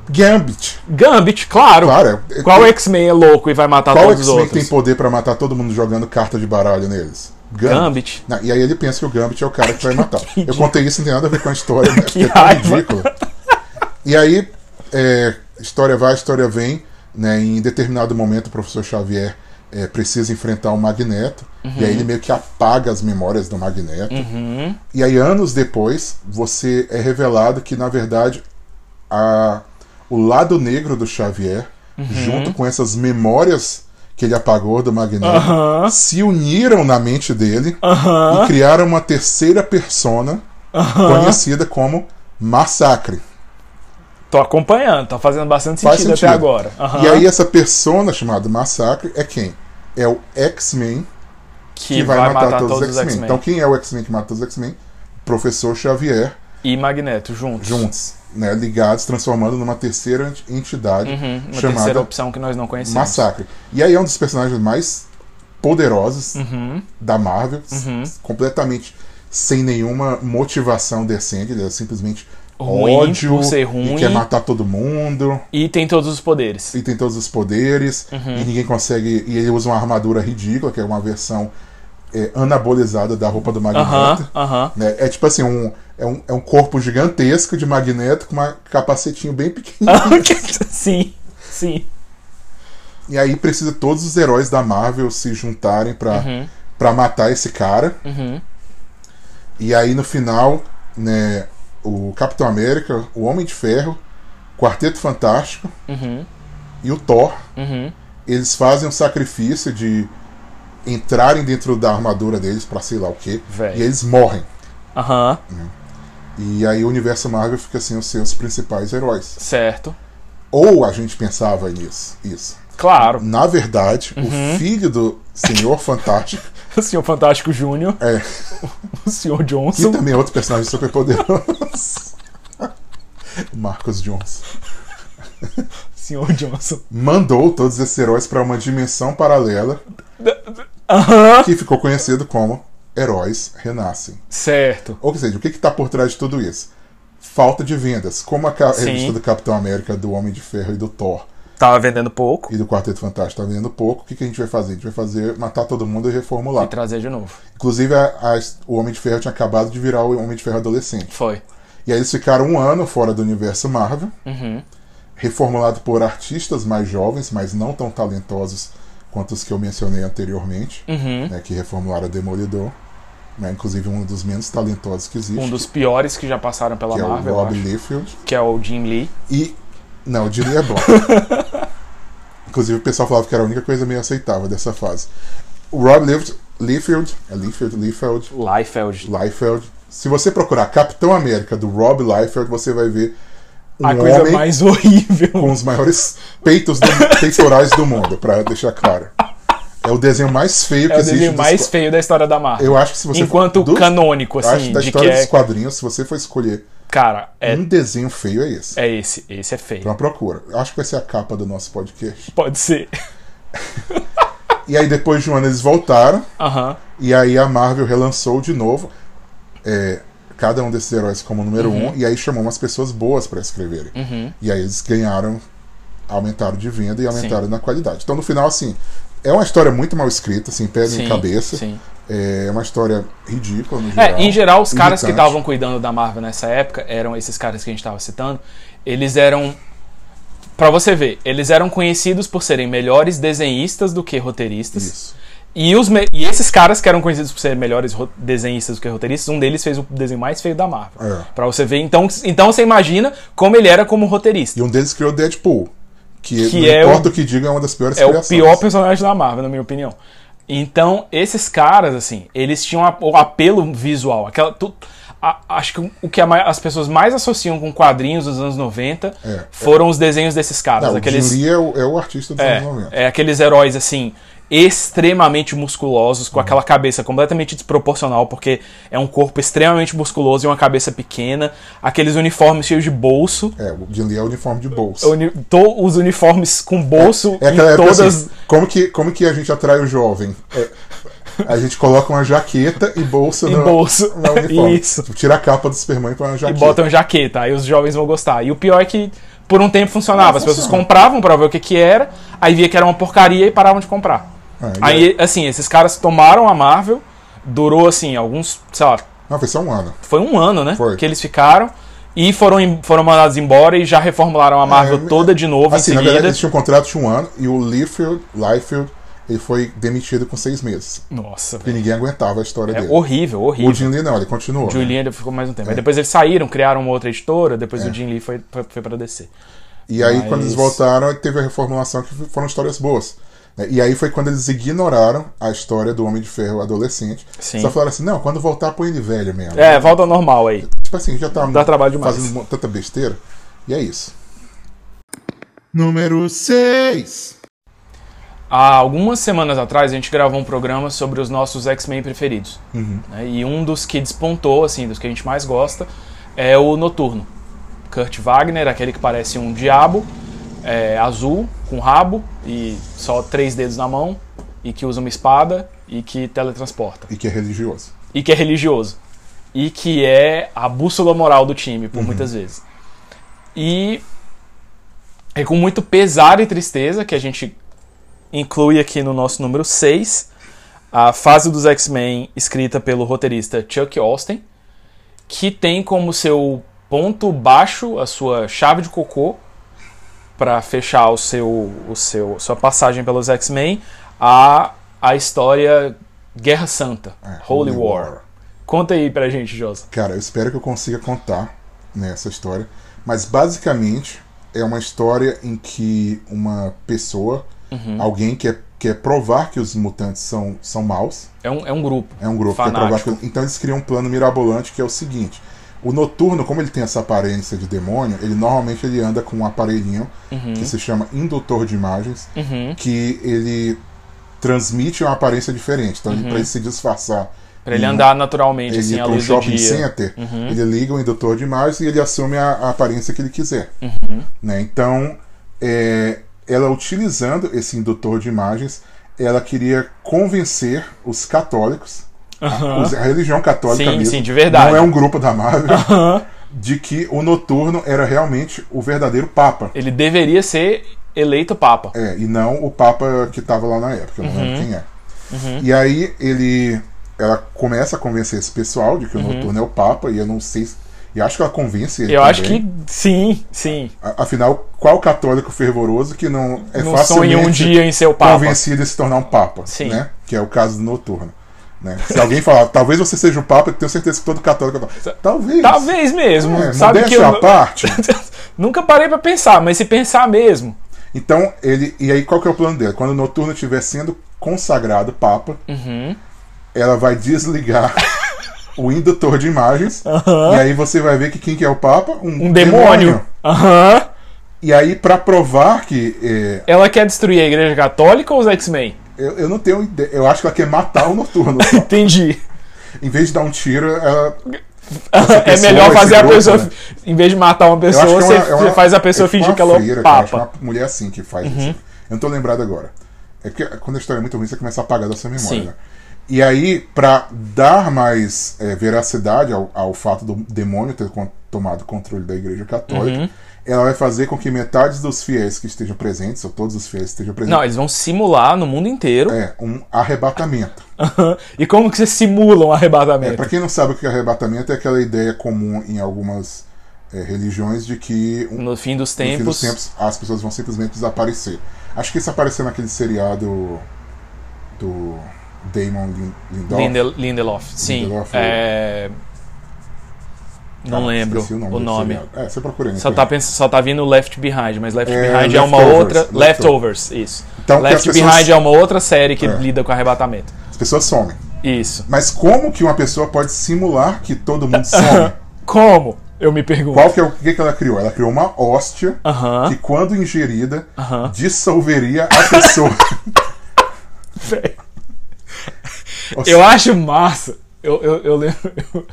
Gambit. Gambit, claro. Claro. é- Qual é- X-Men é louco e vai matar Qual todos os X-Men tem outros? poder pra matar todo mundo jogando carta de baralho neles? Gambit. Não, e aí ele pensa que o Gambit é o cara que vai [laughs] matar. Eu ridículo. contei isso, não tem nada a ver com a história, né? [laughs] Que Porque é tão ridículo. E aí, é, história vai, história vem. Né? Em determinado momento, o professor Xavier é, precisa enfrentar o Magneto. E aí ele meio que apaga as memórias do Magneto. Uhum. E aí, anos depois, você é revelado que, na verdade, a, o lado negro do Xavier, Uhum. junto com essas memórias que ele apagou do Magneto, Aham. se uniram na mente dele Aham. e criaram uma terceira persona conhecida como Massacre. Tô acompanhando, tá fazendo bastante Faz sentido, sentido. até agora. E aí essa persona chamada Massacre é quem? É o X-Men que, que vai, matar, todos, os X-Men. Então quem é o X-Men que mata todos os X-Men? Professor Xavier E Magneto juntos. juntos, né, ligados, transformando numa terceira ent- entidade Uhum, uma chamada terceira opção que nós não conhecemos. Massacre. E aí é um dos personagens mais poderosos Uhum. da Marvel, Uhum. completamente sem nenhuma motivação decente, ele é simplesmente Ruim ódio por ser e ruim. quer matar todo mundo E tem todos os poderes. e tem todos os poderes Uhum. e ninguém consegue e ele usa uma armadura ridícula que é uma versão é, anabolizada da roupa do Magneto. Aham, aham. né? É tipo assim, um, é, um, é um corpo gigantesco de Magneto com uma capacetinho bem pequenininho. [laughs] sim, sim. e aí precisa todos os heróis da Marvel se juntarem pra Uhum, pra matar esse cara. uhum. E aí no final, né, o Capitão América, o Homem de Ferro, Quarteto Fantástico Uhum, e o Thor, uhum. eles fazem um sacrifício de entrarem dentro da armadura deles pra sei lá o que, e eles morrem. Aham, E aí o universo Marvel fica sem os seus principais heróis. certo. Ou a gente pensava nisso, isso. Claro. Na verdade, Uhum. o filho do Senhor Fantástico [laughs] O Senhor Fantástico Júnior, é o Senhor que Johnson. também é outro personagem super poderoso. [laughs] Marcos Johnson. Senhor Johnson. mandou todos esses heróis para uma dimensão paralela Que ficou conhecido como Heróis Renascem. Certo. Ou seja, o que está por trás de tudo isso? Falta de vendas. Como a Sim. revista do Capitão América, do Homem de Ferro e do Thor Tava vendendo pouco e do Quarteto Fantástico tá vendendo pouco. O que, que a gente vai fazer? A gente vai fazer matar todo mundo e reformular. e trazer de novo. Inclusive, a- a- o Homem de Ferro tinha acabado de virar o Homem de Ferro adolescente. Foi. E aí eles ficaram um ano fora do universo Marvel, Uhum. reformulado por artistas mais jovens, mas não tão talentosos quanto os que eu mencionei anteriormente, Uhum. né, que reformularam a Demolidor. Né, inclusive um dos menos talentosos que existe, Um dos piores que já passaram pela que é o Marvel, Rob Liefeld. que é o Jim Lee. E. Não, o Dilly é bom. [laughs] Inclusive o pessoal falava que era a única coisa meio aceitável dessa fase. O Rob Liefeld. Liefeld é Liefeld, Liefeld, Liefeld. Liefeld. Se você procurar Capitão América do Rob Liefeld, você vai ver um a coisa mais [laughs] horrível. com os maiores peitos do, peitorais do mundo, pra deixar claro. É o desenho mais feio que É o existe. desenho mais feio da história da Marvel. Eu acho que se você Enquanto dos- canônico, eu acho assim, da história dos é. quadrinhos, se você for escolher Cara, é, um desenho feio, é esse. é esse. Esse é feio. Então procura. Eu Acho que vai ser a capa do nosso podcast. Pode ser. [laughs] E aí depois de um ano eles voltaram. Aham. E aí a Marvel relançou de novo é, cada um desses heróis como número Uhum. um. E aí chamou umas pessoas boas pra escreverem. E aí eles ganharam, aumentaram de venda e aumentaram na qualidade. Então no final, assim, é uma história muito mal escrita, assim, pé Sim, em cabeça. sim. É uma história ridícula no geral. É, em geral, os caras que estavam cuidando da Marvel nessa época eram esses caras que a gente estava citando. Eles eram. Pra você ver, eles eram conhecidos por serem melhores desenhistas do que roteiristas. Isso. E, os e esses caras que eram conhecidos por serem melhores desenhistas do que roteiristas, um deles fez o desenho mais feio da Marvel. É. Pra você ver. Então, então você imagina como ele era como roteirista. E um deles criou Deadpool. Que, Que não é importa o- o que diga, é uma das piores É o criações. pior personagem da Marvel, na minha opinião. Então, esses caras, assim, eles tinham o apelo visual. Aquela, tu- a- acho que o que a as pessoas mais associam com quadrinhos dos anos 90 É, foram os desenhos desses caras. Não, aqueles, O é o, é o artista dos é, anos 90. é aqueles heróis, assim, extremamente musculosos, com aquela cabeça completamente desproporcional, porque é um corpo extremamente musculoso e uma cabeça pequena. Aqueles uniformes cheios de bolso. É, o Jim Lee é o uniforme de bolsa. uni- to- os uniformes com bolso É aquela em época todas. assim, como que, como que a gente atrai o jovem? É, a gente coloca uma jaqueta e bolsa no, bolso. no uniforme. Isso. Tipo, Tira a capa do Superman e põe uma e jaqueta. botam jaqueta, aí os jovens vão gostar. E o pior é que por um tempo funcionava. Não, As pessoas compravam pra ver o que que era, aí via que era uma porcaria e paravam de comprar. É, e Aí, assim, esses caras tomaram a Marvel, durou, assim, alguns, sei lá, Não, foi só um ano. foi um ano, né? Foi. Que eles ficaram e foram, foram mandados embora e já reformularam a Marvel É, toda de novo Assim, em na seguida. verdade, eles tinham um contrato de um ano e o Liefeld, Liefeld ele foi demitido com seis meses. Nossa, Porque velho. ninguém aguentava a história É dele. horrível, O horrível. Jim Lee não, ele continuou. O Jim? Lee ainda ficou mais um tempo. Aí depois eles saíram, criaram uma outra editora, depois É. o Jim Lee foi, foi, foi pra DC. E aí, Mas- quando eles voltaram, teve a reformulação que foram histórias boas. Né? E aí foi quando eles ignoraram a história do Homem de Ferro adolescente. Sim. Só falaram assim, não, quando voltar, põe ele velho mesmo. É, volta ao normal aí. Tipo assim, já tá Dá trabalho demais. fazendo tanta besteira. E é isso. Número 6. Há algumas semanas atrás a gente gravou um programa sobre os nossos X-Men preferidos. né? E um dos que despontou, assim, dos que a gente mais gosta, é o Noturno. Kurt Wagner, aquele que parece um diabo, é, azul, com rabo e só três dedos na mão, e que usa uma espada e que teletransporta. E que é religioso. E que é religioso. E que é a bússola moral do time, por muitas vezes. E é com muito pesar e tristeza que a gente inclui aqui no nosso número 6 a fase dos X-Men escrita pelo roteirista Chuck Austin, que tem como seu ponto baixo a sua chave de cocô para fechar o seu, o seu sua passagem pelos X-Men a a história Guerra Santa, É, Holy, War. Conta aí pra gente, Josa. Cara, eu espero que eu consiga contar né, essa história. Mas basicamente é uma história em que uma pessoa, Uhum. alguém quer, quer provar que os mutantes são, são maus. É um, é um grupo. É um grupo que quer provar Fanático. que. Então eles criam um plano mirabolante que é o seguinte. O noturno, como ele tem essa aparência de demônio, ele normalmente ele anda com um aparelhinho que se chama indutor de imagens, Uhum. que ele transmite uma aparência diferente. Então, ele para ele se disfarçar Uhum. Pra ele andar naturalmente, ele assim, para um luz do shopping dia. center, ele liga o indutor de imagens e ele assume a, a aparência que ele quiser. Uhum. Né? Então, é, ela utilizando esse indutor de imagens, ela queria convencer os católicos, a religião católica Sim, mesmo, sim, de verdade. não é um grupo da Marvel, de que o noturno era realmente o verdadeiro Papa. Ele deveria ser eleito Papa. É, e não o Papa que estava lá na época, eu não Uhum. lembro quem é. E aí ele. Ela começa a convencer esse pessoal de que o Noturno é o Papa, e eu não sei. se- E acho que ela convence ele. Uhum. Eu acho também. que sim, sim. Afinal, qual católico fervoroso que não é não facilmente sonha um dia em ser o Papa. convencido em se tornar um Papa? Sim. Né? Que é o caso do Noturno. Né? Se alguém falar, talvez você seja o Papa, eu tenho certeza que todo católico Talvez. Talvez mesmo. É, sabe que eu parte. [laughs] nunca parei pra pensar, mas se pensar mesmo. Então, ele. E aí, qual que é o plano dele? Quando o Noturno estiver sendo consagrado Papa, Uhum. ela vai desligar [laughs] o indutor de imagens. E aí você vai ver que quem que é o Papa? Um demônio. Aham. E aí, pra provar que. é, Ela quer destruir a igreja católica ou os X-Men? Eu, eu não tenho ideia. Eu acho que ela quer matar o Noturno. só. Entendi. em vez de dar um tiro, ela. [laughs] é melhor fazer a grupo, pessoa. né? Em vez de matar uma pessoa, é você, uma, é uma- você faz a pessoa é tipo fingir que ela é Papa. Uhum. uma mulher assim que faz isso. Eu não tô lembrado agora. É que quando a história é muito ruim, você começa a apagar da sua memória. Sim. né? E aí, pra dar mais é, veracidade ao, ao fato do demônio ter con- tomado controle da Igreja Católica, Uhum. ela vai fazer com que metade dos fiéis que estejam presentes, ou todos os fiéis que estejam presentes, Não, eles vão simular no mundo inteiro. é um arrebatamento. [laughs] e como que você simula um É, arrebatamento? para quem não sabe o que é arrebatamento, é aquela ideia comum em algumas é, religiões de que um, No fim dos no fim dos tempos. tempos as pessoas vão simplesmente desaparecer. Acho que isso apareceu naquele seriado do Damon Lin- Lindelof. Linde- Lindelof. Sim. Lindelof, é... Não Ah, lembro o nome. seriado. É, você procura aí Só tá, internet. pens- só tá vindo Left Behind, mas Left É, Behind é uma outra. Leftovers. Leftovers, isso. Então, Left as pessoas- Behind é uma outra série que É. lida com arrebatamento. As pessoas somem. Isso. Mas como que uma pessoa pode simular que todo mundo some? [laughs] Como? Eu me pergunto. Qual que é o que, que ela criou? Ela criou uma hóstia Aham. que, quando ingerida, Aham. dissolveria a pessoa. [laughs] Eu acho massa. Eu, eu, eu lembro. [laughs] Eu,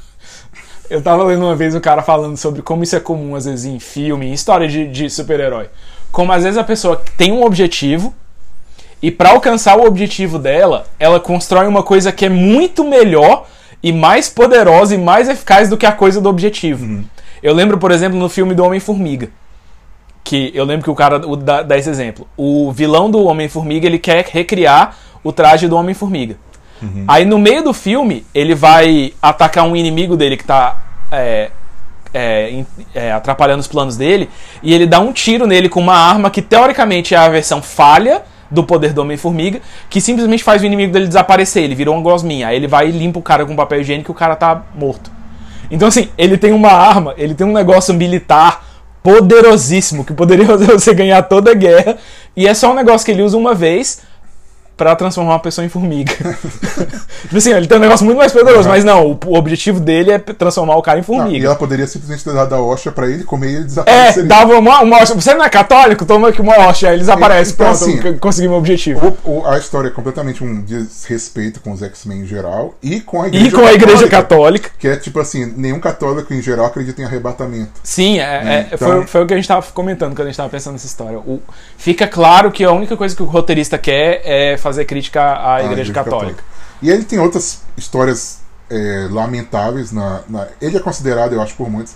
eu tava lendo uma vez o cara falando sobre como isso é comum, às vezes, em filme, em história de, de super-herói. Como às vezes a pessoa tem um objetivo e pra alcançar o objetivo dela, ela constrói uma coisa que é muito melhor e mais poderosa e mais eficaz do que a coisa do objetivo. Eu lembro, por exemplo, no filme do Homem-Formiga. Que eu lembro que o cara o, dá, dá esse exemplo. O vilão do Homem-Formiga ele quer recriar o traje do Homem-Formiga. Aí no meio do filme, ele vai atacar um inimigo dele que tá é, é, é, atrapalhando os planos dele, e ele dá um tiro nele com uma arma que teoricamente é a versão falha do poder do Homem-Formiga, que simplesmente faz o inimigo dele desaparecer, ele virou uma gosminha. Aí ele vai e limpa o cara com papel higiênico e o cara tá morto. Então assim, ele tem uma arma, ele tem um negócio militar poderosíssimo, que poderia [laughs] fazer você ganhar toda a guerra, e é só um negócio que ele usa uma vez pra transformar uma pessoa em formiga. [laughs] tipo assim, ele tem um negócio muito mais poderoso, mas não, o, objetivo dele é transformar o cara em Não, formiga. e ela poderia simplesmente ter dado a hóstia pra ele comer e ele É, desapareceria. dava uma, uma hóstia. Você não é católico? Toma aqui uma hóstia. Aí eles aparecem. Então, Pronto, assim, consegui meu objetivo. O- o- a história é completamente um desrespeito com os X-Men em geral e com a igreja E com a igreja católica. Que é tipo assim, nenhum católico em geral acredita em arrebatamento. Sim, é, é- Então- foi, foi o que a gente tava comentando quando a gente tava pensando nessa história. O- fica claro que a única coisa que o roteirista quer é fazer crítica à igreja, católica. E ele tem outras histórias é, lamentáveis. Na, na- Ele é considerado, eu acho, por muitos,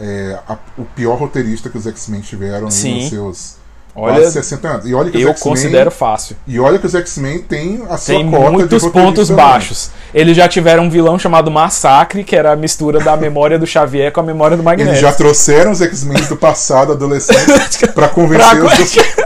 é, a- o pior roteirista que os X-Men tiveram Sim. nos seus Olha, quase 60 anos. E olha que eu considero fácil. E olha que os X-Men têm a sua Tem cota de muitos roteirista pontos também. baixos. Eles já tiveram um vilão chamado Massacre, que era a mistura da memória do Xavier com a memória do Magneto. Eles já trouxeram os X-Men do passado, [laughs] adolescentes, pra convencer Pra- os.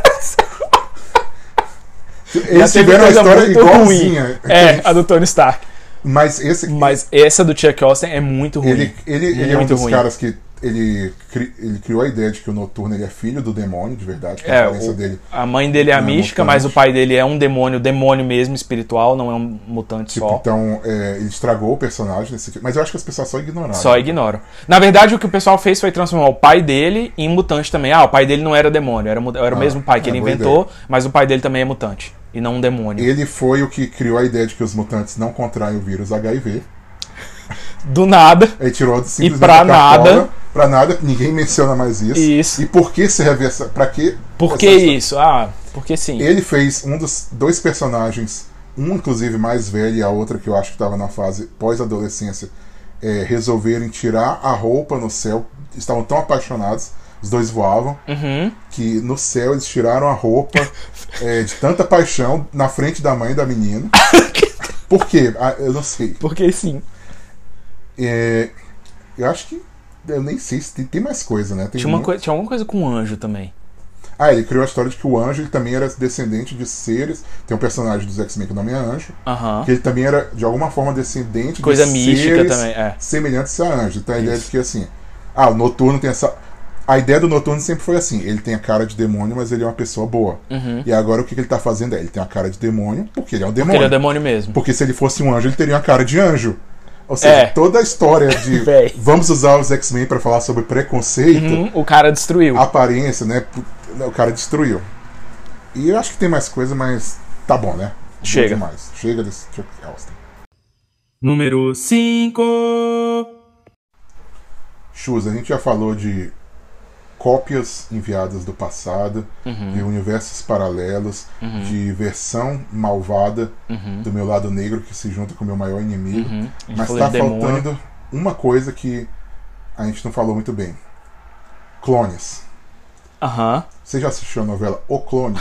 Eles tiveram a coisa história muito igualzinha. É, a do Tony Stark. Mas esse. Mas essa do Chuck Austin é muito ruim. ele, ele, ele é um Muito dos ruim. caras que. Ele, cri- ele criou a ideia de que o Noturno ele é filho do demônio, de verdade, a É, aparência o- dele. a mãe dele é a é mística, mas o pai dele é um demônio, demônio mesmo, espiritual, não é um mutante Tipo, só. então, é, ele estragou o personagem nesse tipo. Mas eu acho que as pessoas só ignoraram. Só ignoram. Na verdade, o que o pessoal fez foi transformar o pai dele em mutante também. Ah, o pai dele não era demônio, era, era o Ah, mesmo pai que é, ele inventou, mas o pai dele também é mutante. E não um demônio. Ele foi o que criou a ideia de que os mutantes não contraem o vírus HIV. Do nada. Aí tirou simplesmente pra a cartola, nada. Pra nada, ninguém menciona mais isso. Isso. E por que serve essa. Pra que. Por que isso? Ah, porque sim. Ele fez um dos dois personagens, um inclusive mais velho e a outra que eu acho que estava na fase pós-adolescência, é, resolverem tirar a roupa no céu. Estavam tão apaixonados, os dois voavam, Uhum. que no céu eles tiraram a roupa [laughs] é, de tanta paixão na frente da mãe da menina. [laughs] Por quê? Ah, eu não sei. Porque sim. É, eu acho que. Eu nem sei se tem, tem mais coisa, né? Tem Tinha, uma muito- coi- tinha alguma coisa com um anjo também. Ah, ele criou a história de que o anjo ele também era descendente de seres. Tem um personagem dos X-Men que o nome é Anjo. Que ele também era, de alguma forma, descendente Coisa de mística seres também, é. semelhantes a anjo. Então a ideia Isso. de que assim. Ah, o noturno tem essa. A ideia do noturno sempre foi assim: ele tem a cara de demônio, mas ele é uma pessoa boa. Uhum. E agora o que, que ele tá fazendo é: ele tem a cara de demônio, porque ele é um Porque demônio. ele é demônio mesmo. Porque se ele fosse um anjo, ele teria uma cara de anjo. Ou seja, É. toda a história [laughs] de vamos usar os X-Men pra falar sobre preconceito, Uhum, O cara destruiu. aparência, né? pu- O cara destruiu. E eu acho que tem mais coisa, mas tá bom, né? Chega. Demais. Chega desse Chuck Austin. Número 5. Chus, a gente já falou de cópias enviadas do passado, Uhum. de universos paralelos, de versão malvada do meu lado negro que se junta com o meu maior inimigo. Uhum. Mas tá demônio. faltando uma coisa que a gente não falou muito bem: clones. Aham. Você já assistiu a novela O Clone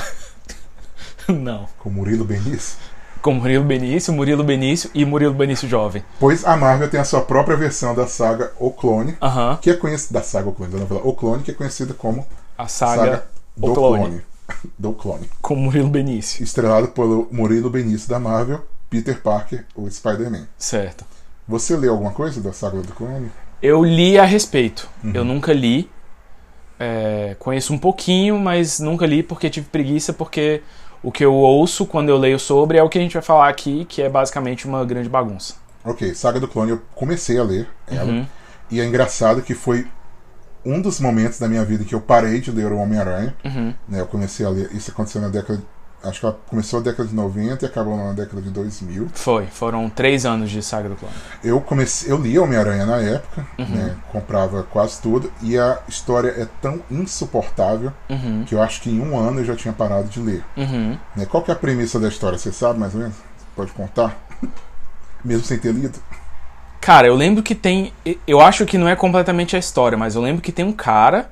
[laughs] Não. com Murilo Benício? Com Murilo Benício, Murilo Benício e Murilo Benício jovem. Pois a Marvel tem a sua própria versão da saga O Clone, Aham. que é conhecida da saga O Clone, da novela O Clone, que é conhecida como A saga, saga do O Clone. Clone. [laughs] Do Clone. com Murilo Benício. Estrelado pelo Murilo Benício da Marvel, Peter Parker, o Spider-Man. Certo. Você leu alguma coisa da saga do Clone? Eu li a respeito. Uhum. Eu nunca li. É, conheço um pouquinho, mas nunca li porque tive preguiça, porque o que eu ouço quando eu leio sobre é o que a gente vai falar aqui, que é basicamente uma grande bagunça. Ok, Saga do Clone eu comecei a ler ela. Uhum. E é engraçado que foi um dos momentos da minha vida que eu parei de ler o Homem-Aranha. Uhum. Né, eu comecei a ler. Isso aconteceu na década. Acho que ela começou na década de 90 e acabou na década de 2000. Foi. Foram três anos de Saga do Clone. Eu comecei, eu lia Homem-Aranha na época, Uhum. né, comprava quase tudo, e a história é tão insuportável Uhum. que eu acho que em um ano eu já tinha parado de ler. Uhum. Né? Qual que é a premissa da história? Você sabe mais ou menos? Pode contar? [laughs] Mesmo sem ter lido? Cara, eu lembro que tem. Eu acho que não é completamente a história, mas eu lembro que tem um cara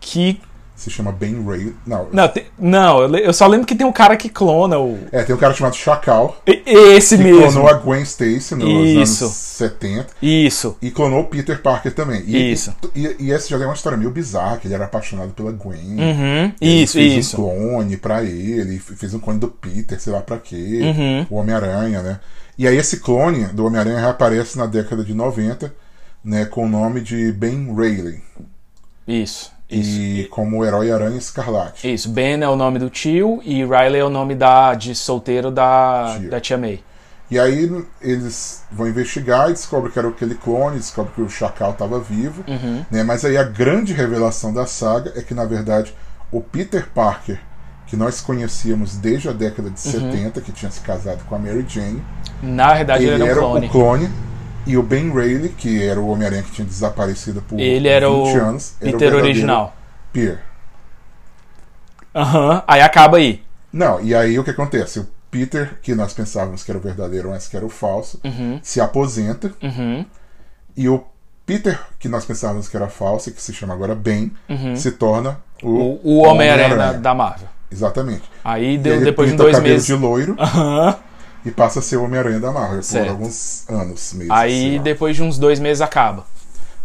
que. Se chama Ben Ray. Não. Não, tem- não eu, só lembro que tem um cara que clona o. É, tem um cara chamado Chacal, E- Esse que mesmo. clonou a Gwen Stacy nos Isso. anos 70 Isso. e clonou o Peter Parker também. E, Isso. E, e essa já é uma história meio bizarra, que ele era apaixonado pela Gwen. Uhum. Isso, fez isso. um clone pra ele, fez um clone do Peter, sei lá pra quê. Uhum. O Homem-Aranha, né? E aí esse clone do Homem-Aranha reaparece na década de 90, né? Com o nome de Ben Reilly. Isso. Isso. E como o herói Aranha Escarlate. Isso. Ben é o nome do tio e Riley é o nome da, de solteiro da, Tio. da tia May. E aí eles vão investigar e descobrem que era aquele clone, descobrem que o Chacal estava vivo. Uhum. Né? Mas aí a grande revelação da saga é que, na verdade, o Peter Parker, que nós conhecíamos desde a década Uhum. de 70, que tinha se casado com a Mary Jane, Na verdade, ele, ele era era um clone. o clone. E o Ben Reilly, que era o Homem-Aranha que tinha desaparecido por Ele era 20 o anos, era Peter verdadeiro original. Peter. Aham. Aí acaba aí. Não, e aí o que acontece? O Peter, que nós pensávamos que era o verdadeiro, mas que era o falso, Uhum. se aposenta. Uhum. E o Peter, que nós pensávamos que era falso, e que se chama agora Ben, se torna o, Uhum. O, o Homem-Aranha da, Homem-Aranha. da Marvel. Exatamente. Aí deu, depois de o dois meses. de loiro Aham. E passa a ser o Homem-Aranha da Marvel Certo. por alguns anos mesmo. Aí depois de uns dois meses acaba.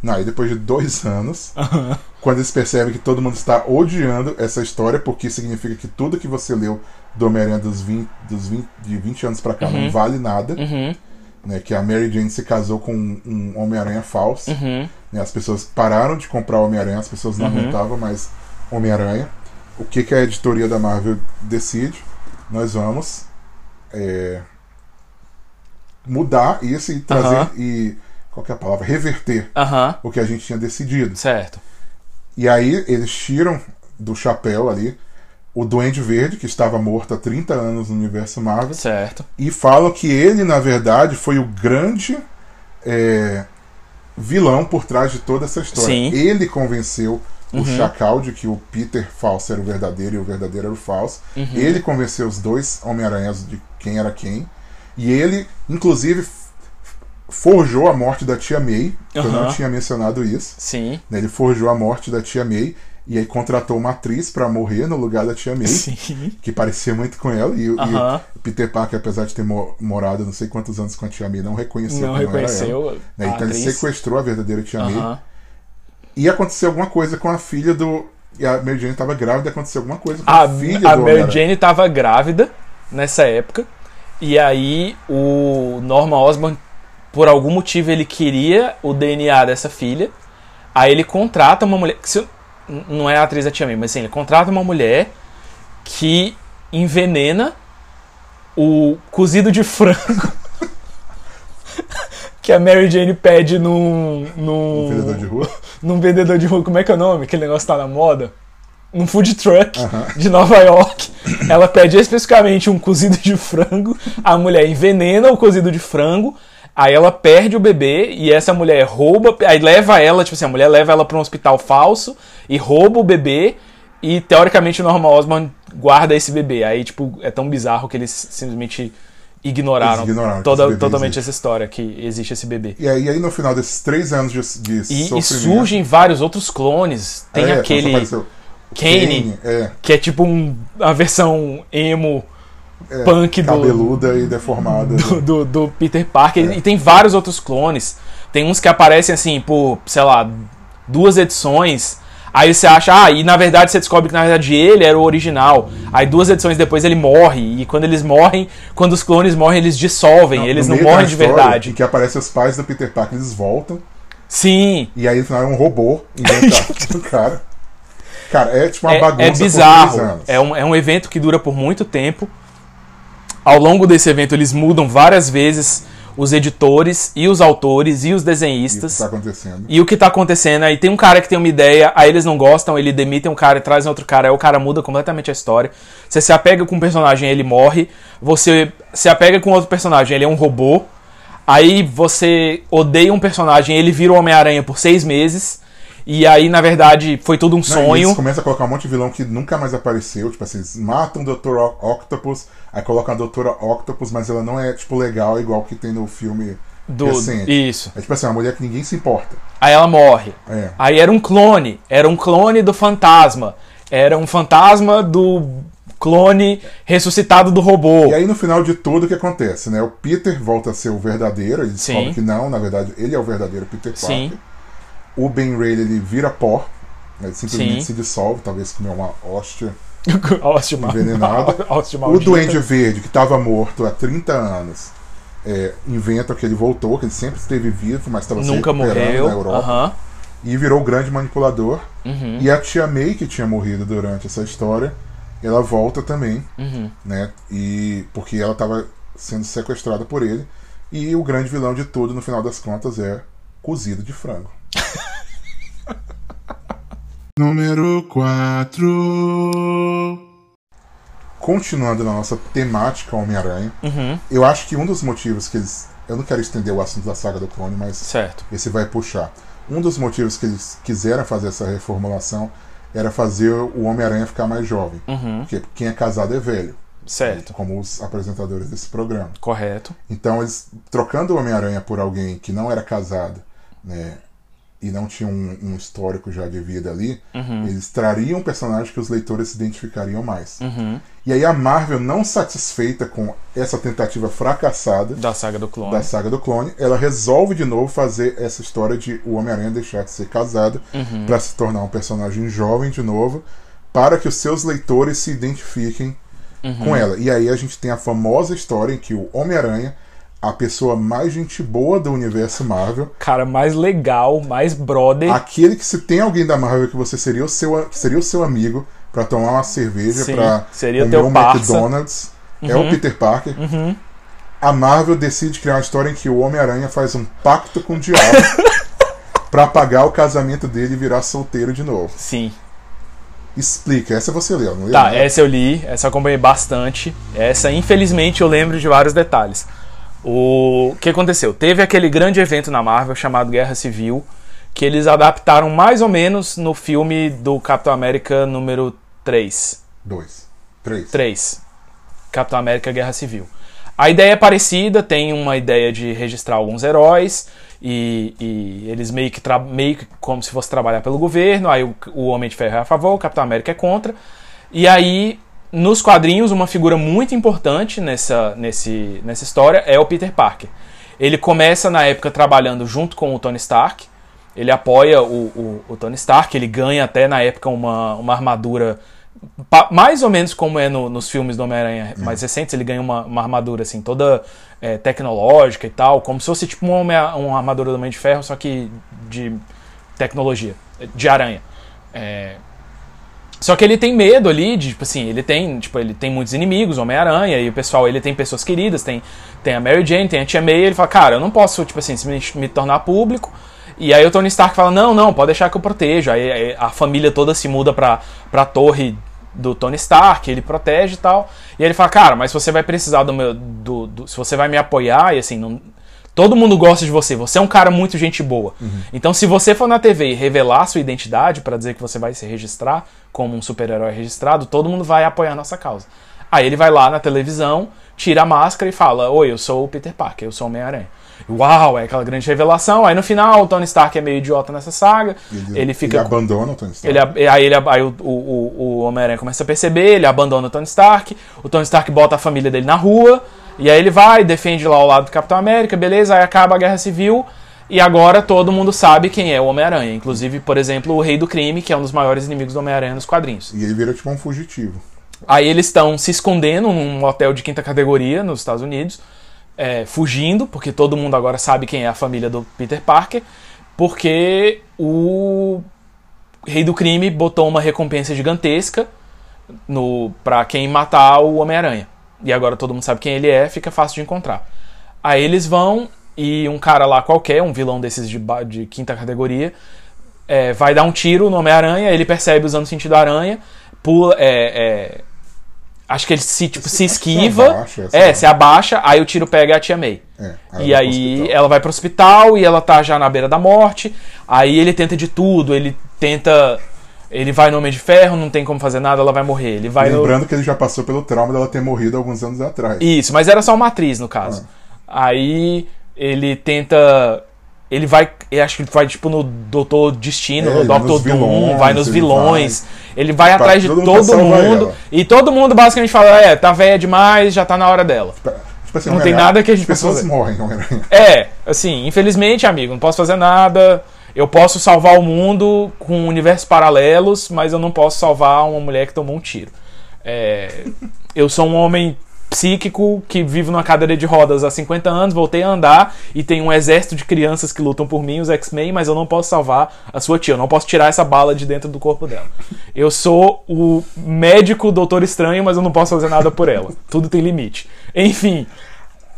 Não, aí depois de dois anos, [laughs] quando eles percebem que todo mundo está odiando essa história, porque significa que tudo que você leu do Homem-Aranha dos 20, dos 20, de 20 anos pra cá não vale nada, Uhum. né? Que a Mary Jane se casou com um, Homem-Aranha falso. Uhum. né, As pessoas pararam de comprar Homem-Aranha, as pessoas não aguentavam mais Homem-Aranha. O que, que a editoria da Marvel decide? Nós vamos é, mudar isso e trazer Aham. e qual é a palavra? Reverter Aham. o que a gente tinha decidido. Certo. E aí eles tiram do chapéu ali o Duende Verde, que estava morto há 30 anos no universo Marvel, Certo. e falam que ele, na verdade, foi o grande é, vilão por trás de toda essa história. Sim. Uhum. Ele convenceu o Chacal de que o Peter falso era o verdadeiro e o verdadeiro era o falso. Uhum. Ele convenceu os dois Homem-Aranhas de quem era quem. E ele, inclusive, forjou a morte da tia May, que eu não tinha mencionado isso. Sim. né? Ele forjou a morte da tia May e aí contratou uma atriz pra morrer no lugar da tia May, Sim. que parecia muito com ela. E, e Aham. o Peter Parker, apesar de ter mo- morado não sei quantos anos com a tia May, não reconheceu Não que não era reconheceu ela. Né? a Então ele atriz. sequestrou a verdadeira tia May. E aconteceu alguma coisa com a filha do. E a Mary Jane estava grávida, aconteceu alguma coisa com A, a, filha a do Mary Homem-Aranha. Jane tava grávida nessa época. E aí o Norman Osborn, por algum motivo, ele queria o DNA dessa filha. Aí ele contrata uma mulher. se não é a atriz da Tia May, mas assim, ele contrata uma mulher que envenena o cozido de frango [laughs] que a Mary Jane pede num. num Um vendedor de rua. num vendedor de rua, como é que é o nome? Aquele negócio tá na moda? Num food truck Aham. de Nova York. Ela pede especificamente um cozido de frango. A mulher envenena o cozido de frango. Aí ela perde o bebê e essa mulher rouba. Aí leva ela, tipo assim, a mulher leva ela pra um hospital falso e rouba o bebê. E teoricamente o Norman Osborn guarda esse bebê. Aí, tipo, é tão bizarro que eles simplesmente ignoraram, ignoraram toda- totalmente existe. essa história que existe esse bebê. E aí, aí no final desses três anos de, de E, e surgem vários outros clones. Tem é, aquele o Kane, é, que é tipo um, a versão emo é, punk do, cabeluda e deformada. do, do- do Peter Parker. E tem vários outros clones. Tem uns que aparecem assim por, sei lá, duas edições. Aí você acha, ah, e na verdade você descobre que na verdade ele era o original. Aí duas edições depois ele morre. E quando eles morrem, quando os clones morrem, eles dissolvem. eles não meio da morrem de verdade. Em que aparecem os pais do Peter Parker, eles voltam. Sim. E aí no final é um robô inventado [laughs] do cara. Cara, é tipo uma é, bagunça é bizarro. É um, é um evento que dura por muito tempo. Ao longo desse evento, eles mudam várias vezes os editores e os autores e os desenhistas. tá acontecendo. E o que tá acontecendo aí? Tem um cara que tem uma ideia, aí eles não gostam, ele demite um cara e traz outro cara, aí o cara muda completamente a história. Você se apega com um personagem, ele morre. Você se apega com outro personagem, ele é um robô. Aí você odeia um personagem, ele vira o Homem-Aranha por seis meses. E aí, na verdade, foi tudo um Não, sonho. Eles começam a colocar um monte de vilão que nunca mais apareceu. Tipo assim, eles matam o Dr. Octopus, aí colocam a Doutora Octopus, mas ela não é, tipo, legal igual que tem no filme Do, recente. isso. É tipo assim, uma mulher que ninguém se importa. Aí ela morre. É. Aí era um clone. Era um clone do fantasma. Era um fantasma do clone ressuscitado do robô. E aí no final de tudo o que acontece, né? O Peter volta a ser o verdadeiro, ele descobre Sim. que não, na verdade, ele é o verdadeiro Peter Parker. Sim. O Ben Ray ele vira pó, né? ele simplesmente Sim. se dissolve, talvez comer uma hóstia. [laughs] Envenenada. [laughs] O. Duende Verde, que estava morto há 30 anos, é, inventa que ele voltou, que ele sempre esteve vivo, mas estava se Nunca recuperando morreu. na Europa. Aham. E virou o grande manipulador. Uhum. E a tia May, que tinha morrido durante essa história, ela volta também, Uhum. né? E porque ela estava sendo sequestrada por ele. E o grande vilão de tudo, no final das contas, é cozido de frango. [laughs] Número 4. Continuando na nossa temática Homem-Aranha, Uhum. eu acho que um dos motivos que eles. Eu não quero estender o assunto da saga do clone, mas Certo. esse vai puxar. Um dos motivos que eles quiseram fazer essa reformulação era fazer o Homem-Aranha ficar mais jovem. Uhum. Porque quem é casado é velho, Certo. como os apresentadores desse programa. Correto. Então, eles trocando o Homem-Aranha por alguém que não era casado, né, e não tinha um, um histórico já de vida ali, Uhum. eles trariam um personagem que os leitores se identificariam mais. Uhum. E aí a Marvel, não satisfeita com essa tentativa fracassada Da saga do clone. da saga do clone, ela resolve de novo fazer essa história de o Homem-Aranha deixar de ser casado Uhum. para se tornar um personagem jovem de novo, para que os seus leitores se identifiquem Uhum. com ela. E aí a gente tem a famosa história em que o Homem-Aranha, a pessoa mais gente boa do universo Marvel, Cara mais legal, mais brother. aquele que se tem alguém da Marvel que você seria o seu, seria o seu amigo para tomar uma cerveja, para seria comer um parça. McDonald's, é o Peter Parker. Uhum. A Marvel decide criar uma história em que o Homem-Aranha faz um pacto com o diabo [laughs] para pagar o casamento dele e virar solteiro de novo. Sim. Explica, essa você leu, não leu? Tá, né? essa eu li, essa eu acompanhei bastante. Essa, infelizmente, eu lembro de vários detalhes. O que aconteceu? Teve aquele grande evento na Marvel chamado Guerra Civil, que eles adaptaram mais ou menos no filme do Capitão América número 3. Dois. Três. 3. Capitão América Guerra Civil. A ideia é parecida, tem uma ideia de registrar alguns heróis e, e eles meio que, meio que como se fosse trabalhar pelo governo. Aí o, o Homem de Ferro é a favor, o Capitão América é contra. E aí, nos quadrinhos, uma figura muito importante nessa, nesse, nessa história é o Peter Parker. Ele começa na época trabalhando junto com o Tony Stark. Ele apoia o, o, o Tony Stark, ele ganha até na época uma, uma armadura mais ou menos como é no- nos filmes do Homem-Aranha mais recentes, ele ganha uma, uma armadura assim, toda é, tecnológica e tal, como se fosse tipo uma, Homem- uma armadura do Homem de Ferro, só que de tecnologia, de aranha. É, só que ele tem medo ali, de, tipo assim, ele tem, tipo, ele tem muitos inimigos, Homem-Aranha, e o pessoal, ele tem pessoas queridas, tem, tem a Mary Jane, tem a Tia May, ele fala, cara, eu não posso, tipo assim, me, me tornar público. E aí o Tony Stark fala, não, não, pode deixar que eu protejo. Aí, aí a família toda se muda pra, pra torre do Tony Stark, ele protege e tal. E ele fala, cara, mas você vai precisar do meu. Do, do- se você vai me apoiar, e assim, não, todo mundo gosta de você, você é um cara muito gente boa. Então, se você for na TV e revelar sua identidade pra dizer que você vai se registrar como um super-herói registrado, todo mundo vai apoiar a nossa causa. Aí ele vai lá na televisão, tira a máscara e fala: Oi, eu sou o Peter Parker, eu sou o Homem-Aranha. Uau, é aquela grande revelação. Aí no final, o Tony Stark é meio idiota nessa saga. Ele, fica. Ele abandona o Tony Stark. Ele, aí ele, aí o, o, o- o Homem-Aranha começa a perceber, ele abandona o Tony Stark, o Tony Stark bota a família dele na rua, e aí ele vai, defende lá ao lado do Capitão América, beleza, aí acaba a Guerra Civil, e agora todo mundo sabe quem é o Homem-Aranha. Inclusive, por exemplo, o Rei do Crime, que é um dos maiores inimigos do Homem-Aranha nos quadrinhos. E ele vira tipo um fugitivo. Aí eles estão se escondendo num hotel de quinta categoria nos Estados Unidos, é, fugindo, porque todo mundo agora sabe quem é a família do Peter Parker, porque o Rei do Crime botou uma recompensa gigantesca no para quem matar o Homem-Aranha. E agora todo mundo sabe quem ele é, fica fácil de encontrar. Aí eles vão e um cara lá qualquer, um vilão desses de, de quinta categoria, é, vai dar um tiro no Homem-Aranha, ele percebe usando o sentido aranha, pula, é, é, acho que ele se, tipo, se que se esquiva, abaixa, se é, abaixa. se abaixa, aí o tiro pega a tia May. É, E vai pro aí ela vai pro hospital e ela tá já na beira da morte. Aí ele tenta de tudo, ele tenta. Ele vai no Homem de Ferro, não tem como fazer nada, ela vai morrer. Ele vai no. Lembrando que ele já passou pelo trauma dela ter morrido alguns anos atrás. Isso, mas era só uma atriz no caso. Aí ele tenta. Ele vai. Eu acho que ele vai tipo no Doutor Destino, É, no ele vai Doctor Doom, vilões, vai nos ele vilões. Ele vai Pra atrás de todo mundo todo mundo. ela. E todo mundo basicamente fala: é, tá velha demais, já tá na hora dela. Tipo assim, Não tem nada que a gente As pessoas morrem, Homem-Aranha. É, assim, infelizmente, amigo, não posso fazer nada. Eu posso salvar o mundo com universos paralelos, mas eu não posso salvar uma mulher que tomou um tiro. É, [laughs] eu sou um homem psíquico que vive numa cadeira de rodas há 50 anos, voltei a andar e tem um exército de crianças que lutam por mim, os X-Men, mas eu não posso salvar a sua tia, eu não posso tirar essa bala de dentro do corpo dela. Eu sou o médico doutor estranho, mas eu não posso fazer nada por ela. Tudo tem limite. Enfim,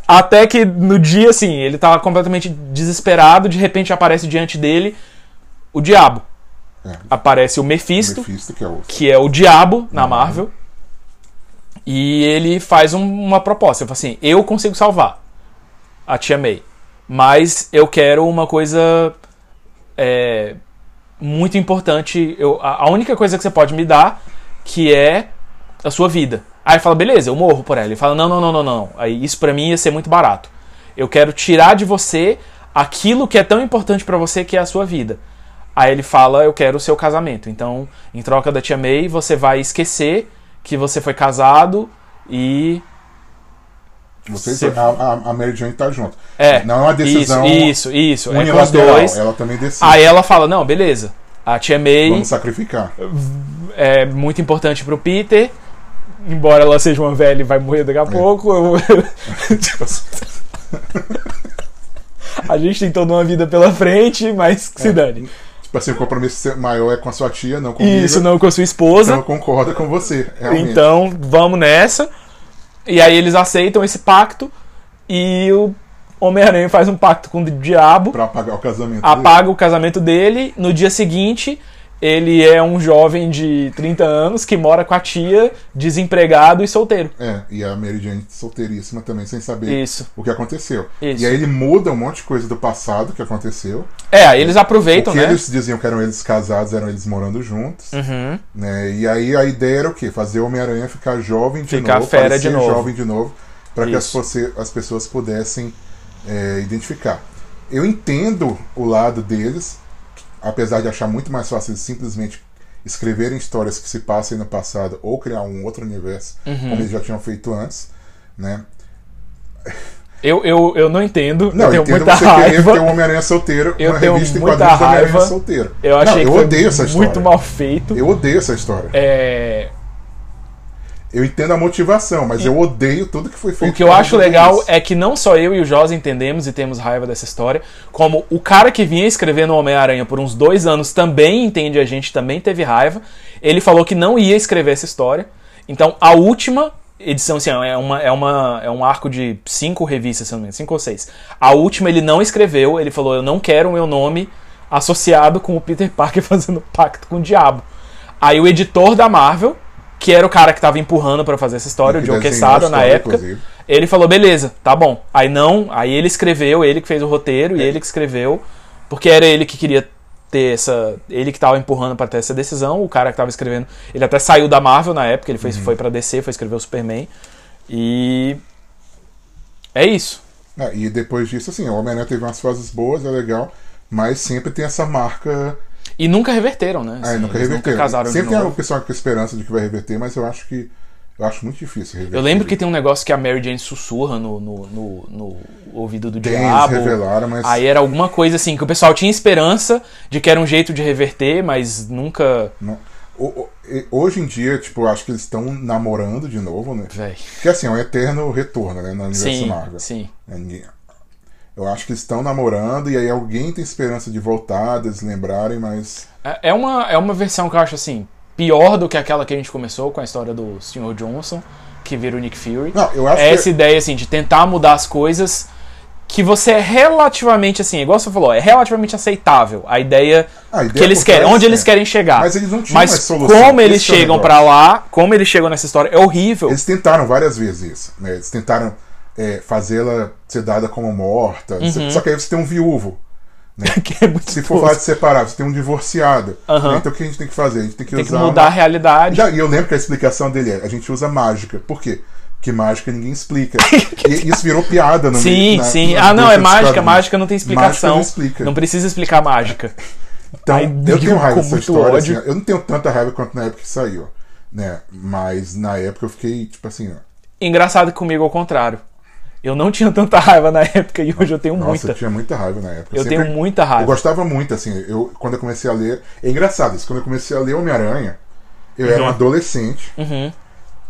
até que no dia, assim, ele tava completamente desesperado, de repente aparece diante dele o diabo. É. Aparece o Mephisto, Mephisto, que é o. que é o diabo na Marvel. E ele faz um- uma proposta. Ele fala assim: eu consigo salvar a Tia May. Mas eu quero uma coisa é, muito importante. Eu, a, a única coisa que você pode me dar que é a sua vida. Aí fala, beleza, eu morro por ela. Ele fala, não, não, não, não, não. Aí isso pra mim ia ser muito barato. Eu quero tirar de você aquilo que é tão importante pra você que é a sua vida. Aí ele fala, eu quero o seu casamento. Então, em troca da tia May, você vai esquecer que você foi casado e Vocês, Você- a, a, Mary Jane tá junto. é. Não é uma decisão Isso, isso, isso. É com os dois. Ela também decide. Aí ela fala, não, beleza. A tia May Vamos sacrificar. é muito importante pro Peter. Embora ela seja uma velha e vai morrer daqui a pouco. eu- [laughs] a gente tem toda uma vida pela frente, mas que se dane. Tipo assim, o compromisso maior é com a sua tia, não comigo. Isso, não com a sua esposa. Então concorda com você, realmente. Então, vamos nessa. E aí eles aceitam esse pacto e o Homem-Aranha faz um pacto com o diabo, Pra apagar o casamento dele. apaga o casamento dele. No dia seguinte, ele é um jovem de 30 anos que mora com a tia, desempregado e solteiro. É, e a Mary Jane solteiríssima também, sem saber Isso. o que aconteceu. Isso. E aí ele muda um monte de coisa do passado que aconteceu. É, aí eles O aproveitam, que né? eles diziam que eram eles casados, eram eles morando juntos. Uhum. Né? E aí a ideia era o quê? Fazer o Homem-Aranha ficar jovem de Ficar novo, fera parecer de novo. jovem de novo. para que as, as pessoas pudessem é, identificar. Eu entendo o lado deles, apesar de achar muito mais fácil simplesmente escreverem histórias que se passem no passado ou criar um outro universo, Uhum. como eles já tinham feito antes, né? Eu, eu, eu não entendo, Não, eu tenho entendo muita você querer raiva. ter o Homem-Aranha solteiro, Eu uma tenho revista em muita quadrinhos do Homem-Aranha raiva. solteiro. Eu achei não, eu odeio essa história. muito mal feito. Eu odeio essa história. É, Eu entendo a motivação, mas eu odeio tudo que foi feito. O que eu acho legal disso. é que não só eu e o Josa entendemos e temos raiva dessa história, como o cara que vinha escrevendo Homem-Aranha por uns dois anos também entende a gente, também teve raiva. Ele falou que não ia escrever essa história. Então, a última edição, assim, é, uma, é, uma, é um arco de cinco revistas, se eu não me engano, cinco ou seis. A última ele não escreveu, ele falou: Eu não quero o meu nome associado com o Peter Parker [laughs] fazendo pacto com o diabo. Aí o editor da Marvel, que era o cara que tava empurrando pra fazer essa história, o John Quesada na época, inclusive. ele falou, beleza, tá bom. Aí não, aí ele escreveu, ele que fez o roteiro e ele que escreveu, porque era ele que queria ter essa, ele que tava empurrando pra ter essa decisão, o cara que tava escrevendo, ele até saiu da Marvel na época, ele foi, Uhum. foi pra DC, foi escrever o Superman. E é isso. É, e depois disso, assim, o Homem-Aranha teve umas fases boas, é legal, mas sempre tem essa marca. E nunca reverteram, né? Ah, Assim, nunca eles reverteram. casaram sempre tem o pessoal com esperança de que vai reverter, mas eu acho que. Eu acho muito difícil reverter. Eu lembro que tem um negócio que a Mary Jane sussurra no, no, no, no ouvido do Tem, eles diabo. revelaram, mas. Aí era alguma coisa assim, que o pessoal tinha esperança de que era um jeito de reverter, mas nunca. não- hoje em dia, tipo, eu acho que eles estão namorando de novo, né? Véi. Porque assim, é um eterno retorno, né? No universo Sim, Marvel. sim. É, Eu acho que estão namorando e aí alguém tem esperança de voltar, deles lembrarem, mas. É é uma, é uma versão que eu acho assim, pior do que aquela que a gente começou com a história do Sr. Johnson, que vira o Nick Fury. Não, eu acho é que- essa ideia assim de tentar mudar as coisas que você é relativamente assim, igual você falou, é relativamente aceitável a ideia, A ideia que eles querem, onde eles é. querem chegar. Mas eles não tinham Mas solução, como eles é chegam negócio. pra lá, como eles chegam nessa história é horrível. Eles tentaram várias vezes isso. Né? Eles tentaram é, fazê-la ser dada como morta. Uhum. Só que aí você tem um viúvo. [laughs] que é Se for falar de separar, você tem um divorciado. Aham. né? Então o que a gente tem que fazer? A gente tem que Tem que usar. mudar a uma- realidade. Já- E eu lembro que a explicação dele é: a gente usa mágica. Por quê? Porque mágica ninguém explica. [laughs] e isso virou piada no Sim, na- sim. na- Ah, não, é mágica. Mágica não tem explicação. Mágica não explica. precisa explicar mágica. [laughs] Então, Aí eu tenho raiva dessa história. assim, eu não tenho tanta raiva quanto na época que saiu. Né? Mas na época eu fiquei, tipo assim, ó. Engraçado que comigo ao contrário. Eu não tinha tanta raiva na época e hoje eu tenho Nossa, muita. eu tinha muita raiva na época. Eu sempre- tenho muita Eu raiva. gostava muito, assim, eu, quando eu comecei a ler. É engraçado isso, quando eu comecei a ler Homem-Aranha, eu era um adolescente. Uhum.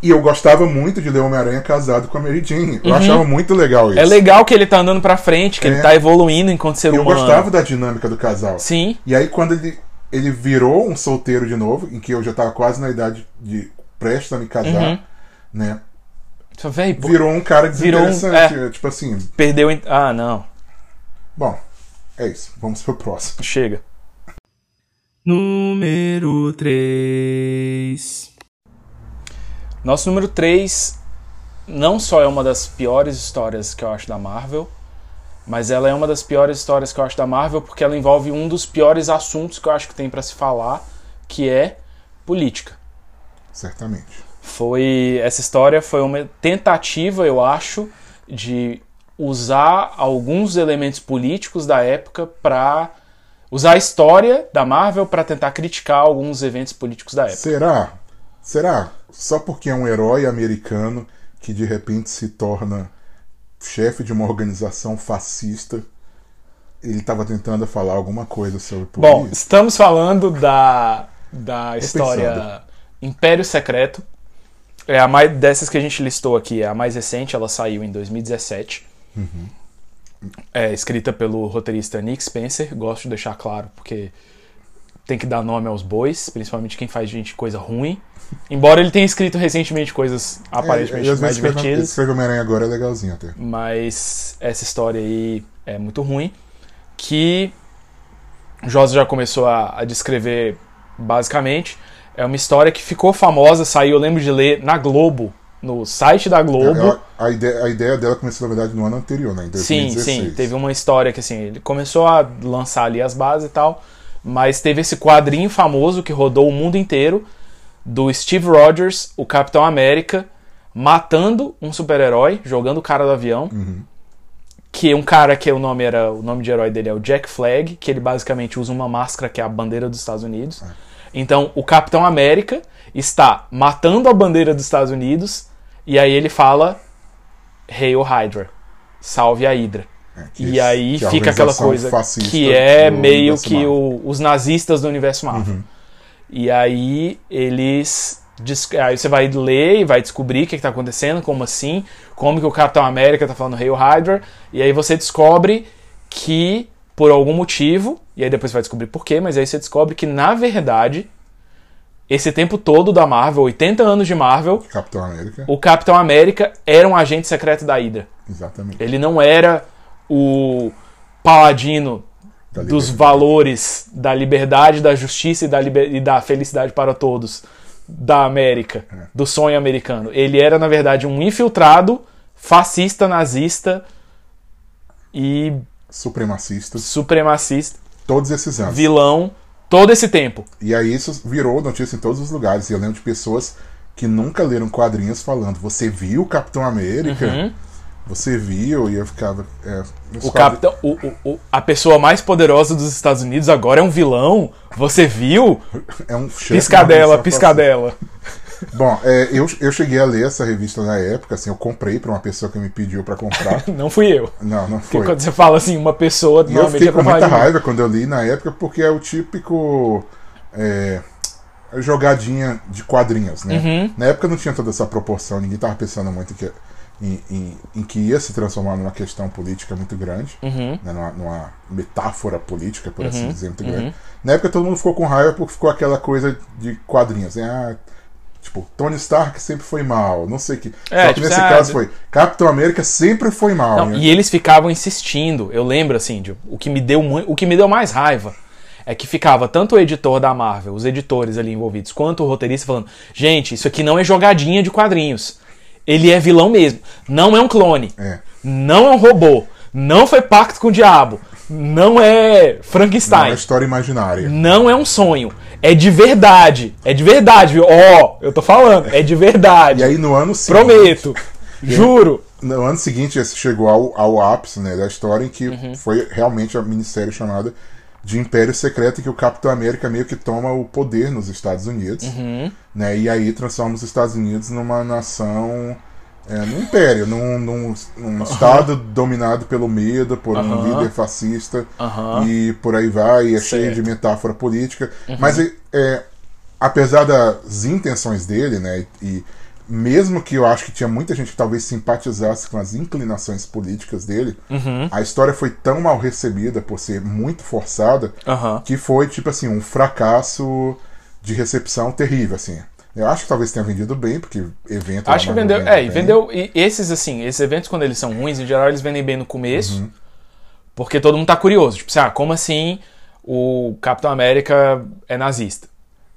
E eu gostava muito de ler Homem-Aranha casado com a Mary Jane. Eu achava muito legal isso. É legal que ele tá andando pra frente, que É. ele tá evoluindo enquanto ser Eu humano. gostava da dinâmica do casal. Sim. E aí, quando ele, ele virou um solteiro de novo, em que eu já tava quase na idade de prestes a me casar, Uhum. né? Só, véi, Virou um cara Virou um- desinteressante. Tipo assim, perdeu. Ah, não. bom, é isso. Vamos pro próximo. Chega. Número 3. Nosso número 3 não só é uma das piores histórias que eu acho da Marvel, mas ela é uma das piores histórias que eu acho da Marvel porque ela envolve um dos piores assuntos que eu acho que tem pra se falar, que é política. Certamente. Foi essa história foi uma tentativa, eu acho, de usar alguns elementos políticos da época para usar a história da Marvel para tentar criticar alguns eventos políticos da época. Será? Será? Só porque é um herói americano que de repente se torna chefe de uma organização fascista, ele estava tentando falar alguma coisa sobre Bom, política? estamos falando da, da história pensando. Império Secreto. É a mais dessas que a gente listou aqui, é a mais recente, ela saiu em 2017. É escrita pelo roteirista Nick Spencer, gosto de deixar claro porque tem que dar nome aos bois, principalmente quem faz gente coisa ruim. Embora ele tenha escrito recentemente coisas aparentemente É, mais divertidas. Escreve Homem-Aranha agora é legalzinho até. mas essa história aí é muito ruim. Que o Josa já começou a, a descrever basicamente. É uma história que ficou famosa, saiu, eu lembro de ler na Globo, no site da Globo. Ela- a, ideia, a ideia dela começou, na verdade, no ano anterior, né? Em Sim, 2016. sim, teve uma história que assim, ele começou a lançar ali as bases e tal, mas teve esse quadrinho famoso que rodou o mundo inteiro do Steve Rogers, o Capitão América, matando um super-herói, jogando o cara do avião. Que é um cara que o nome era. O nome de herói dele é o Jack Flag, que ele basicamente usa uma máscara que é a bandeira dos Estados Unidos. Então o Capitão América está matando a bandeira dos Estados Unidos e aí ele fala Hail Hydra. Salve a Hydra. É, E aí fica aquela coisa que é meio que o- os nazistas do universo Marvel. Uhum. E aí eles. Aí você vai ler e vai descobrir o que, está acontecendo, como assim, como que o Capitão América tá falando Hail Hydra, e aí você descobre que, por algum motivo, e aí depois você vai descobrir por quê, mas aí você descobre que, na verdade, esse tempo todo da Marvel, 80 anos de Marvel, Capitão América. o Capitão América era um agente secreto da Hydra. Exatamente. Ele não era o paladino dos valores da liberdade, da justiça e da, liber- e da felicidade para todos da América, É. do sonho americano. Ele era, na verdade, um infiltrado fascista, nazista e Supremacistas. supremacista, Todos esses anos. vilão, todo esse tempo. E aí isso virou notícia em todos os lugares. E eu lembro de pessoas que nunca leram quadrinhos falando: Você viu o Capitão América? Você viu? E eu ficava. é, Uhum. O capitão, o, o- a pessoa mais poderosa dos Estados Unidos agora é um vilão. Você viu? [laughs] É um chefe Piscadela, piscadela. [laughs] Bom, é, eu, eu cheguei a ler essa revista na época, assim, eu comprei pra uma pessoa que me pediu pra comprar. [laughs] Não fui eu. Não, não Porque foi. quando você fala assim, uma pessoa, E eu fiquei com muita raiva quando eu li na época, porque é o típico. é, jogadinha de quadrinhos, né? Uhum. Na época não tinha toda essa proporção, ninguém tava pensando muito que, em, em- em que ia se transformar numa questão política muito grande, Uhum. né? numa, numa metáfora política, por assim dizer, muito grande. Na época todo mundo ficou com raiva porque ficou aquela coisa de quadrinhos, né? Ah, tipo, Tony Stark sempre foi mal, não sei o que. É, Só que tipo, nesse ah, caso foi Capitão América sempre foi mal. Não, né? e eles ficavam insistindo. Eu lembro assim, de, o que me deu o que me deu mais raiva é que ficava tanto o editor da Marvel, os editores ali envolvidos, quanto o roteirista falando: "Gente, isso aqui não é jogadinha de quadrinhos. Ele é vilão mesmo. Não é um clone. É. Não é um robô. Não foi pacto com o diabo. Não é Não, Frankenstein. é história imaginária. Não é um sonho. É de verdade. É de verdade, viu? Ó, eu tô falando. É de verdade. E aí no ano seguinte, Prometo. [laughs] Juro. no ano seguinte esse chegou ao, ao ápice né, da história em que Uhum. foi realmente a minissérie chamada de Império Secreto em que o Capitão América meio que toma o poder nos Estados Unidos, Uhum. né? E aí transforma os Estados Unidos numa nação, é, num império, num, num, num estado dominado pelo medo, por um líder fascista e por aí vai, e é cheio de metáfora política. Mas é, é, apesar das intenções dele, né, e mesmo que eu acho que tinha muita gente que talvez simpatizasse com as inclinações políticas dele, Uhum. a história foi tão mal recebida por ser muito forçada que foi tipo assim um fracasso de recepção terrível, assim. Eu acho que talvez tenha vendido bem, porque evento. Acho que vendeu. É, e bem. vendeu. E esses, assim, esses eventos, quando eles são ruins, em geral, eles vendem bem no começo. Uhum. Porque todo mundo tá curioso. Tipo assim, ah, como assim o Capitão América é nazista?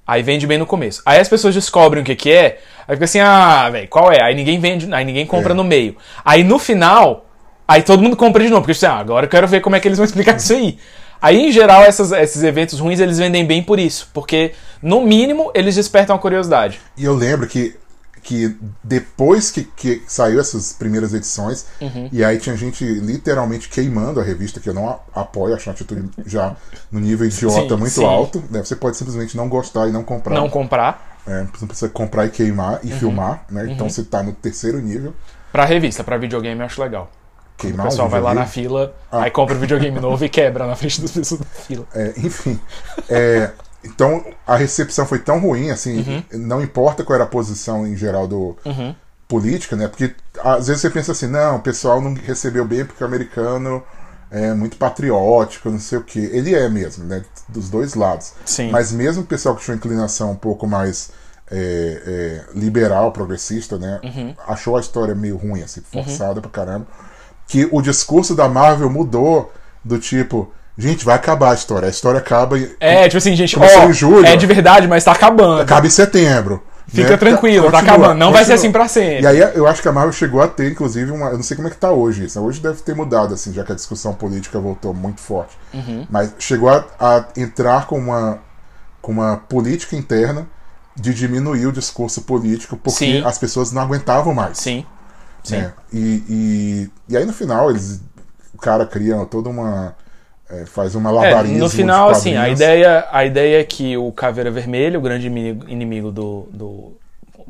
Aí vende bem no começo. Aí as pessoas descobrem o que que é. Aí fica assim, ah, velho, qual é? Aí ninguém vende, aí ninguém compra É. no meio. Aí no final, aí todo mundo compra de novo. Porque assim, ah, agora eu quero ver como é que eles vão [laughs] explicar isso aí. Aí, em geral, essas- esses eventos ruins, eles vendem bem por isso. Porque, no mínimo, eles despertam a curiosidade. E eu lembro que, que depois que, que saiu essas primeiras edições, Uhum. e aí tinha gente literalmente queimando a revista, que eu não apoio, acho uma atitude já no nível idiota Sim, muito sim. alto. Né? Você pode simplesmente não gostar e não comprar. Não comprar. É, você precisa comprar e queimar Uhum. e filmar, né? Então você tá no terceiro nível. Pra revista, pra videogame eu acho legal. O Queimar pessoal o vai lá na fila, Ah. aí compra o videogame novo e quebra na frente das pessoas da fila. É, enfim. É, então a recepção foi tão ruim, assim, Uhum. não importa qual era a posição em geral do política, né? Porque às vezes você pensa assim, não, o pessoal não recebeu bem porque o americano é muito patriótico, não sei o quê. Ele é mesmo, né? Dos dois lados. Sim. Mas mesmo o pessoal que tinha uma inclinação um pouco mais é, é, liberal, progressista, né? Uhum. Achou a história meio ruim, assim, forçada pra caramba. Que o discurso da Marvel mudou do tipo, gente, vai acabar a história. A história acaba e É, tipo assim, gente, ó, em julho. é de verdade, mas tá acabando. acaba em setembro. Fica né? tranquilo, tá Continua, acabando. Não vai ser continua. assim pra sempre. E aí eu acho que a Marvel chegou a ter, inclusive, uma. Eu não sei como é que tá hoje isso. Hoje deve ter mudado, assim, já que a discussão política voltou muito forte. Uhum. Mas chegou a, a entrar com uma, com uma política interna de diminuir o discurso político porque Sim. as pessoas não aguentavam mais. Sim. Sim. né? E, e, e aí no final eles, o cara cria toda uma. é, faz uma É, labarismo no final, assim, a ideia, a ideia é que o Caveira Vermelha, o grande inimigo, inimigo do, do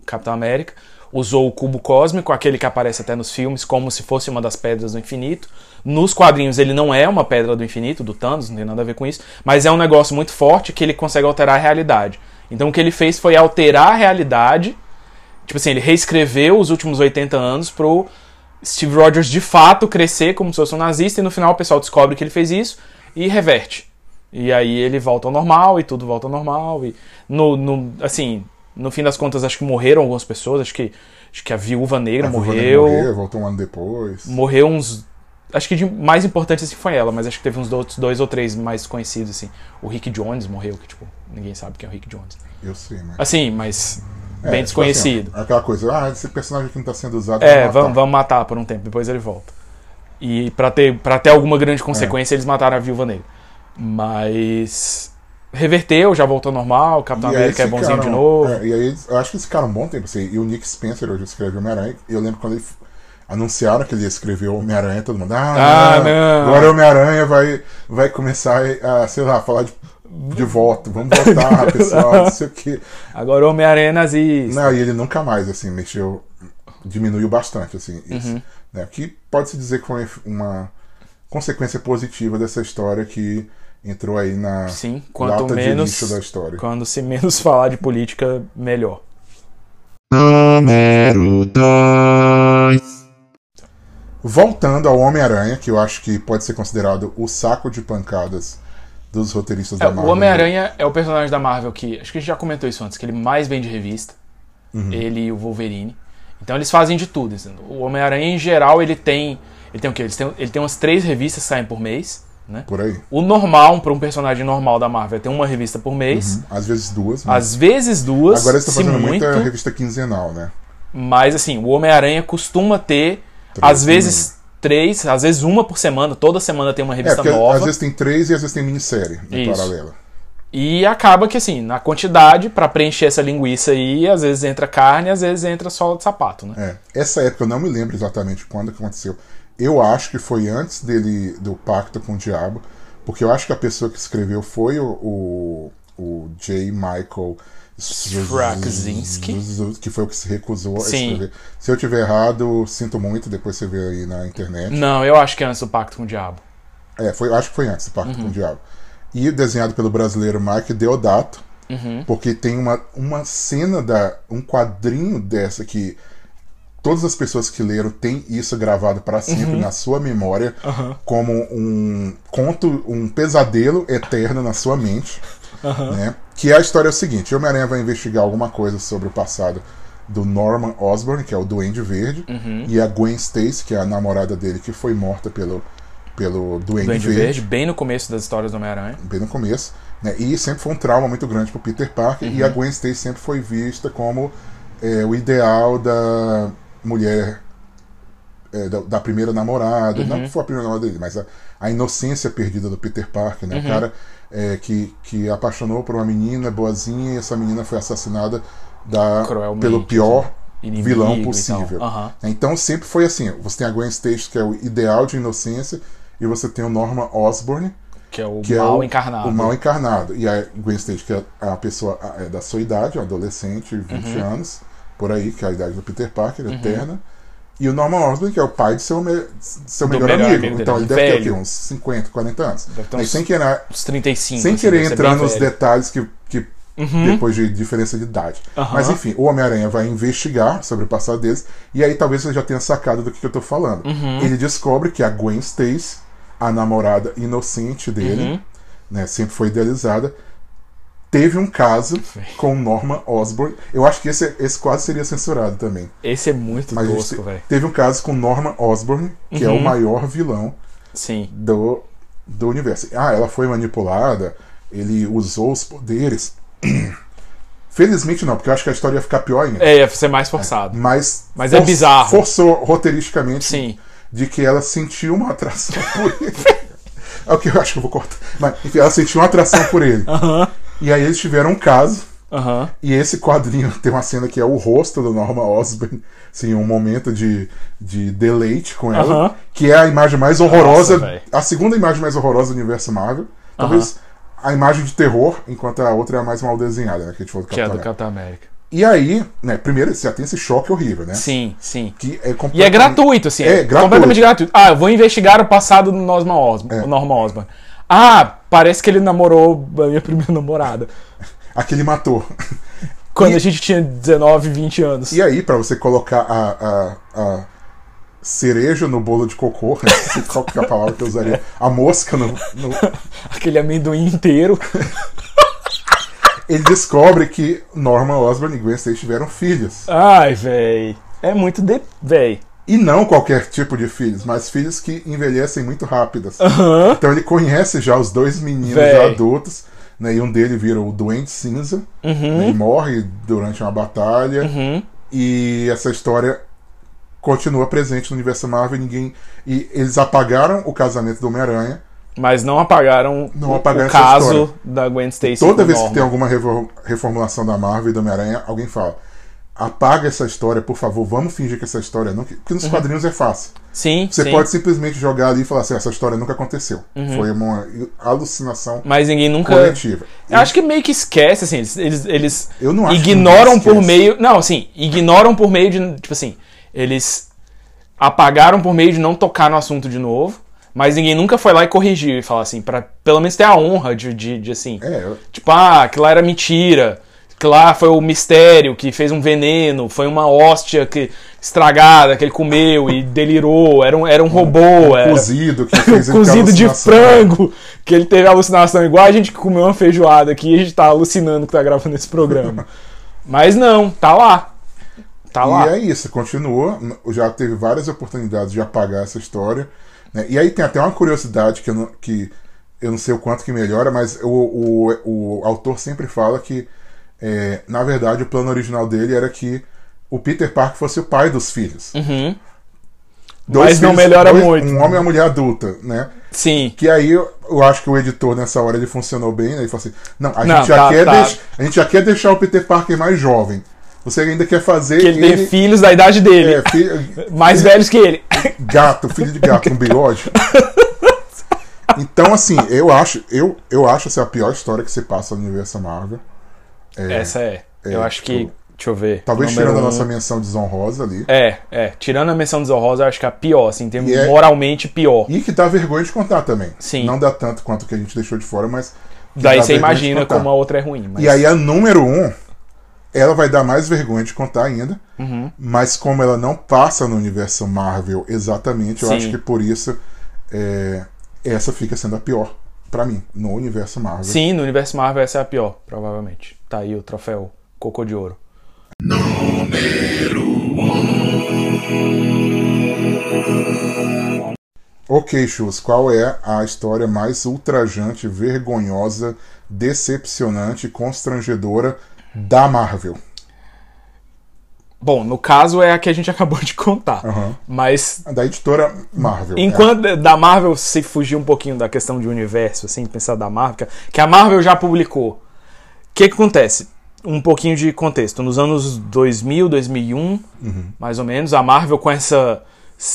Capitão América, usou o cubo cósmico, aquele que aparece até nos filmes, como se fosse uma das pedras do infinito. Nos quadrinhos ele não é uma pedra do infinito, do Thanos, não tem nada a ver com isso, mas é um negócio muito forte que ele consegue alterar a realidade. Então o que ele fez foi alterar a realidade, tipo assim, ele reescreveu os últimos 80 anos pro Steve Rogers de fato crescer como se fosse um nazista e no final o pessoal descobre que ele fez isso e reverte. E aí ele volta ao normal e tudo volta ao normal e no, no assim, no fim das contas acho que morreram algumas pessoas, acho que acho que a Viúva Negra A Viúva Negra morreu, morreu, voltou um ano depois. morreu uns acho que de mais importante assim foi ela, mas acho que teve uns outros dois ou três mais conhecidos assim. O Rick Jones morreu, que tipo, ninguém sabe quem é o Rick Jones. Eu sei, mas. Assim, mas É, bem tipo assim, desconhecido. ó, aquela coisa, ah, esse personagem aqui não tá sendo usado. É, matar. vamos, vamos matar por um tempo, depois ele volta. E pra ter, pra ter alguma grande consequência, eles mataram a viúva negra. Mas. Reverteu, já voltou normal, o Capitão E América é bonzinho de novo. é, e aí, eu acho que eles ficaram um bom tempo assim. E o Nick Spencer hoje escreve Homem-Aranha. Eu lembro quando ele anunciaram que ele ia escrever Homem-Aranha, todo mundo. Ah, Ah, não, não." Agora o Homem-Aranha vai, vai começar a, sei lá, falar de, de volta. Vamos voltar, [laughs] pessoal, não sei o quê. Agora o Homem-Aranha nazista. Não, e ele nunca mais, assim, mexeu. Diminuiu bastante, assim, isso. Uhum. Né? Que pode-se dizer que foi uma consequência positiva dessa história que entrou aí na Sim, quanto menos. da história. Quando se menos [laughs] falar de política, melhor. Número 2. Voltando ao Homem-Aranha, que eu acho que pode ser considerado o saco de pancadas dos roteiristas É, da o Marvel. Homem-Aranha é o personagem da Marvel que. Acho que a gente já comentou isso antes, que ele mais vende revista. Uhum. Ele e o Wolverine. Então eles fazem de tudo. assim. O Homem-Aranha, em geral, ele tem. Ele tem o quê? Ele tem, ele tem umas três revistas que saem por mês. Né? Por aí. O normal, para um personagem normal da Marvel, é ter uma revista por mês. Às vezes duas. mas- Às vezes duas. Agora eles estão fazendo muito, muita revista quinzenal, né? Mas assim, o Homem-Aranha costuma ter, Três às vezes, três, às vezes uma por semana. Toda semana tem uma É, revista porque nova. às vezes tem três e às vezes tem minissérie em Isso. paralela. E acaba que, assim, na quantidade, pra preencher essa linguiça aí, às vezes entra carne, às vezes entra sola de sapato, né? É. Essa época eu não me lembro exatamente quando que aconteceu. Eu acho que foi antes dele do pacto com o diabo, porque eu acho que a pessoa que escreveu foi o, o, o J. Michael Straczynski. que foi o que se recusou a Sim. escrever. Se eu tiver errado, sinto muito, depois você vê aí na internet. Não, eu acho que é antes do Pacto com o Diabo. É, foi, acho que foi antes do Pacto Uhum. com o Diabo. E desenhado pelo brasileiro Mike Deodato, Uhum. porque tem uma, uma cena, da um quadrinho dessa que todas as pessoas que leram têm isso gravado para sempre Uhum. na sua memória, como um conto, um pesadelo eterno na sua mente. Né? Que a história é o seguinte: Homem-Aranha vai investigar alguma coisa sobre o passado do Norman Osborn, que é o Duende Verde, Uhum. e a Gwen Stacy, que é a namorada dele, que foi morta pelo, pelo Duende, Duende Verde Verde, bem no começo das histórias do Homem-Aranha. bem no começo, né? E sempre foi um trauma muito grande pro Peter Parker e Uhum. a Gwen Stacy sempre foi vista como é, o ideal da mulher é, da, da primeira namorada, não Uhum. que foi a primeira namorada dele, mas a, a inocência perdida do Peter Parker, né? Uhum. O cara é, que, que apaixonou por uma menina boazinha e essa menina foi assassinada da, Cruelmente, pelo pior Inimigo vilão possível. Aham. Então sempre foi assim: você tem a Gwen Stacy, que é o ideal de inocência, e você tem o Norman Osborn, Que é o que mal é o, encarnado. O mal encarnado. E a Gwen Stacy, que é a pessoa é da sua idade, um adolescente, 20 Uhum. anos, por aí, que é a idade do Peter Parker, eterna. E o Norman Osborn, que é o pai de seu, me- seu melhor, melhor amigo. amigo Então ele deve ter velho. aqui, uns 50, 40 anos. Deve ter uns- sem querer, Uns 35. sem assim, querer entrar nos velho. Uhum. detalhes que, que depois de diferença de idade. Aham. Mas enfim, o Homem-Aranha vai investigar sobre o passado deles, e aí talvez você já tenha sacado do que, que eu tô falando. Uhum. Ele descobre que a Gwen Stacy, a namorada inocente dele, Uhum. né, sempre foi idealizada, teve um caso com Norman Osborn. Eu acho que esse, esse quase seria censurado também. Esse é muito Mas tosco, velho. teve um caso com Norman Osborn, que é o Uhum. maior vilão Sim. do, do universo. Ah, ela foi manipulada, ele usou os poderes. [clears throat] Felizmente não, porque eu acho que a história ia ficar pior ainda. É, ia ser mais forçado. Mas, Mas é bizarro. forçou roteiristicamente Sim. de que ela sentiu uma atração [laughs] por ele. É o que eu acho que eu vou cortar. Mas, enfim, ela sentiu uma atração por ele. [laughs] Aham. E aí eles tiveram um caso Aham. E esse quadrinho [laughs] tem uma cena que é o rosto do Norma Osborn, assim, um momento de, de deleite com ela, Aham. que é a imagem mais horrorosa, Nossa, a segunda imagem mais horrorosa do universo Marvel. Talvez a imagem de terror, enquanto a outra é a mais mal desenhada, né? Que a gente falou do Que é do América. Capitão América. E aí, né, primeiro você já tem esse choque horrível, né? Sim, sim. Que é E é completamente- gratuito, assim. É, É, gratuito. completamente gratuito. Ah, eu vou investigar o passado do Norma Osborn. É. Norma Osborn. Ah, parece que ele namorou a minha primeira namorada. Aquele matou. Quando E- a gente tinha 19, 20 anos. E aí, pra você colocar a, a, a cereja no bolo de cocô, [laughs] sei qual que é a palavra que eu usaria, a mosca no- no, [laughs] Aquele amendoim inteiro. [laughs] ele descobre que Norman Osborn e Gwen Stacy tiveram filhos. Ai, véi. É muito de. Véi. E não qualquer tipo de filhos, mas filhos que envelhecem muito rápidas. Aham. Então ele conhece já os dois meninos Véi. já adultos, né? E um dele vira o Doente Cinza, né, e morre durante uma batalha. Uhum. E essa história continua presente no universo Marvel. e Ninguém e eles apagaram o casamento do Homem-Aranha. Mas não apagaram Não o- apagaram o caso história. da Gwen Stacy. Toda vez que Norman. tem alguma reformulação da Marvel e do Homem-Aranha, alguém fala: apaga essa história, por favor, vamos fingir que essa história não. Porque nos quadrinhos é fácil. Sim, Você sim. pode simplesmente jogar ali e falar assim: essa história nunca aconteceu. Foi uma alucinação Mas ninguém nunca. coletiva. Eu acho que meio que esquece, assim, eles, eles, eles Eu não acho ignoram por meio. Não, assim, ignoram por meio de. Tipo assim, eles apagaram por meio de não tocar no assunto de novo, mas ninguém nunca foi lá e corrigiu e falar assim, pra pelo menos ter a honra de, de, de, assim. É, eu- Tipo, ah, aquilo lá era mentira. Que lá foi o mistério que fez um veneno, foi uma hóstia que, estragada que ele comeu e delirou, era um, era um robô. era cozido que fez [laughs] cozido de frango, que ele teve alucinação igual a gente que comeu uma feijoada aqui e a gente tá alucinando que tá gravando esse programa. [laughs] Mas não, tá lá. Tá lá. E é isso, continua. Já teve várias oportunidades de apagar essa história. né? E aí tem até uma curiosidade que eu não, que eu não sei o quanto que melhora, mas o, o, o autor sempre fala que, é, na verdade, o plano original dele era que o Peter Parker fosse o pai dos filhos. Uhum. Dois Mas não filhos, melhora dois- muito. Um homem e uma mulher adulta, né? Sim. Que aí eu, eu acho que o editor nessa hora ele funcionou bem, né? Ele falou assim: não, a, Não, gente, já tá, quer tá. deix- a gente já quer deixar o Peter Parker mais jovem. Você ainda quer fazer Que ele tem filhos da idade dele, é, fi- [laughs] mais velhos que ele. gato, filho de gato [laughs] com bigode. Então, assim, eu acho, eu, eu acho essa a pior história que se passa no universo Marvel. Essa é. Eu acho que. tipo, Deixa eu ver. Talvez tirando a um. nossa menção desonrosa ali. É, é. Tirando a menção desonrosa, eu acho que é a pior, assim, tem E é- moralmente pior. E que dá vergonha de contar também. Sim. Não dá tanto quanto que a gente deixou de fora, mas. Daí você imagina como a outra é ruim. Mas... E aí a número um, ela vai dar mais vergonha de contar ainda. Uhum. Mas como ela não passa no universo Marvel exatamente, eu Sim. acho que por isso é, essa fica sendo a pior pra mim, no universo Marvel. Sim, no universo Marvel essa é a pior, provavelmente. Tá aí o troféu Cocô de Ouro. Ok, Chus, qual é a história mais ultrajante, vergonhosa, decepcionante, constrangedora da Marvel? Bom, no caso é a que a gente [laughs] acabou de contar. Aham. Mas Da editora Marvel. enquanto da Marvel se fugir um pouquinho da questão de universo, assim, pensar da Marvel, que a Marvel já publicou. O que, que acontece? Um pouquinho de contexto. Nos anos 2000, 2001, mais ou menos, a Marvel com essa,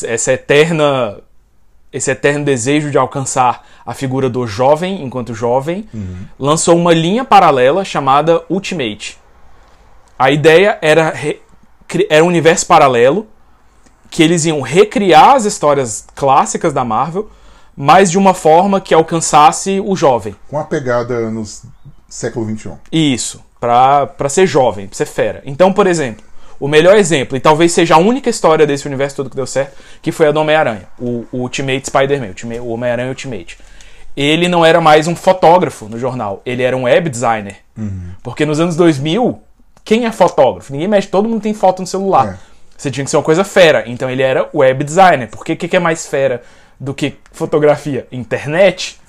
essa eterna esse eterno desejo de alcançar a figura do jovem enquanto jovem, lançou uma linha paralela chamada Ultimate. A ideia era, re- era um universo paralelo que eles iam recriar as histórias clássicas da Marvel, mas de uma forma que alcançasse o jovem. Com a pegada nos século XXI. Isso, pra, pra ser jovem, pra ser fera. Então, por exemplo, o melhor exemplo, e talvez seja a única história desse universo todo que deu certo, que foi a do Homem-Aranha, o, o Ultimate Spider-Man, o Homem-Aranha Ultimate. Ele não era mais um fotógrafo no jornal, ele era um web designer. Porque nos anos 2000, quem é fotógrafo? Ninguém mexe, todo mundo tem foto no celular. É. Você tinha que ser uma coisa fera. Então ele era web designer. Porque o que, que é mais fera do que fotografia? Internet?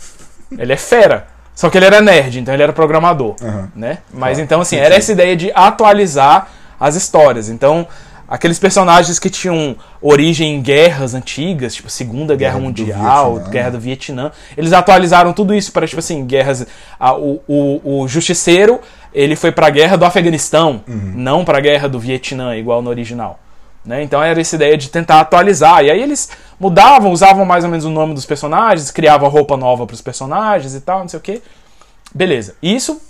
Ele é fera. Só que ele era nerd, então ele era programador. Aham. Né? Mas então, assim, era essa ideia de atualizar as histórias. Então, Aqueles personagens que tinham origem em guerras antigas, tipo Segunda Guerra, Guerra do Mundial, Vietnã. Guerra do Vietnã. Eles atualizaram tudo isso para, tipo assim, guerras. ah, o, o, o Justiceiro, ele foi pra guerra do Afeganistão, Uhum. não pra guerra do Vietnã, igual no original. Né? Então era essa ideia de tentar atualizar. E aí eles mudavam, usavam mais ou menos o nome dos personagens, criavam roupa nova pros personagens e tal, não sei o quê. Beleza. Isso,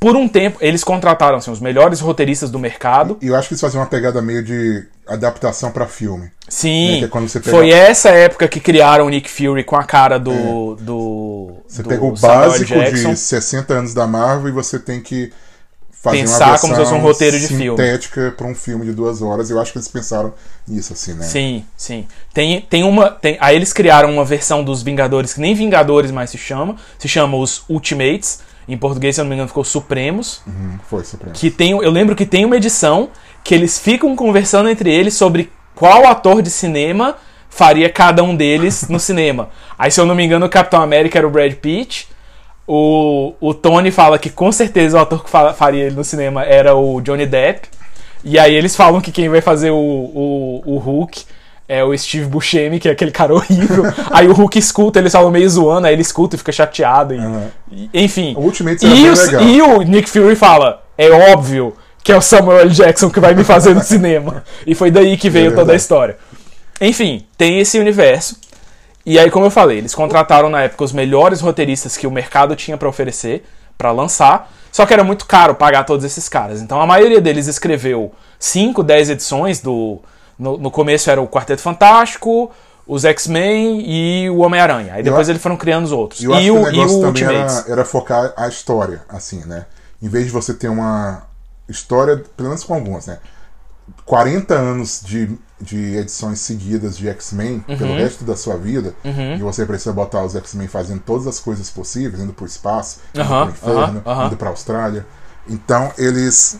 por um tempo, eles contrataram assim, os melhores roteiristas do mercado. E eu acho que eles faziam uma pegada meio de adaptação pra filme. Sim, Né, que é pega- foi essa época que criaram o Nick Fury com a cara do. do Você do pega o Samuel básico Jackson. de 60 anos da Marvel e você tem que Pensar como se fosse um roteiro de filme. sintética pra um filme de duas horas. Eu acho que eles pensaram nisso, assim, né? Sim, sim. Tem, tem uma. Tem, aí eles criaram uma versão dos Vingadores que nem Vingadores mais se chama. Se chama os Ultimates. Em português, se eu não me engano, ficou Supremos. Hum, Foi, Supremo. Que tem, eu lembro que tem uma edição que eles ficam conversando entre eles sobre qual ator de cinema faria cada um deles no [laughs] cinema. Aí, se eu não me engano, o Capitão América era o Brad Pitt. O, o Tony fala que com certeza o ator que fa- faria ele no cinema era o Johnny Depp. E aí eles falam que quem vai fazer o, o, o Hulk é o Steve Buscemi, que é aquele cara [laughs] horrível. aí o Hulk escuta, eles falam meio zoando, aí ele escuta e fica chateado. e- Aham. e- enfim. O Ultimates era E, o- legal. e o Nick Fury fala: é óbvio que é o Samuel L. Jackson que vai me fazer no cinema. E foi daí que veio toda a história. Enfim, tem esse universo. E aí, como eu falei, eles contrataram na época os melhores roteiristas que o mercado tinha pra oferecer pra lançar. Só que era muito caro pagar todos esses caras. Então a maioria deles escreveu 5, 10 edições do. No, no começo era o Quarteto Fantástico, os X-Men e o Homem-Aranha. Aí depois a- eles foram criando os outros. E eu e o, o e negócio o também era, era focar a história, assim, né? Em vez de você ter uma história, pelo menos com algumas, né? 40 anos de, de edições seguidas de X-Men Uhum. pelo resto da sua vida, e você precisa botar os X-Men fazendo todas as coisas possíveis, indo pro espaço, indo Aham, pro inferno, aham. indo pra Austrália. Então, eles.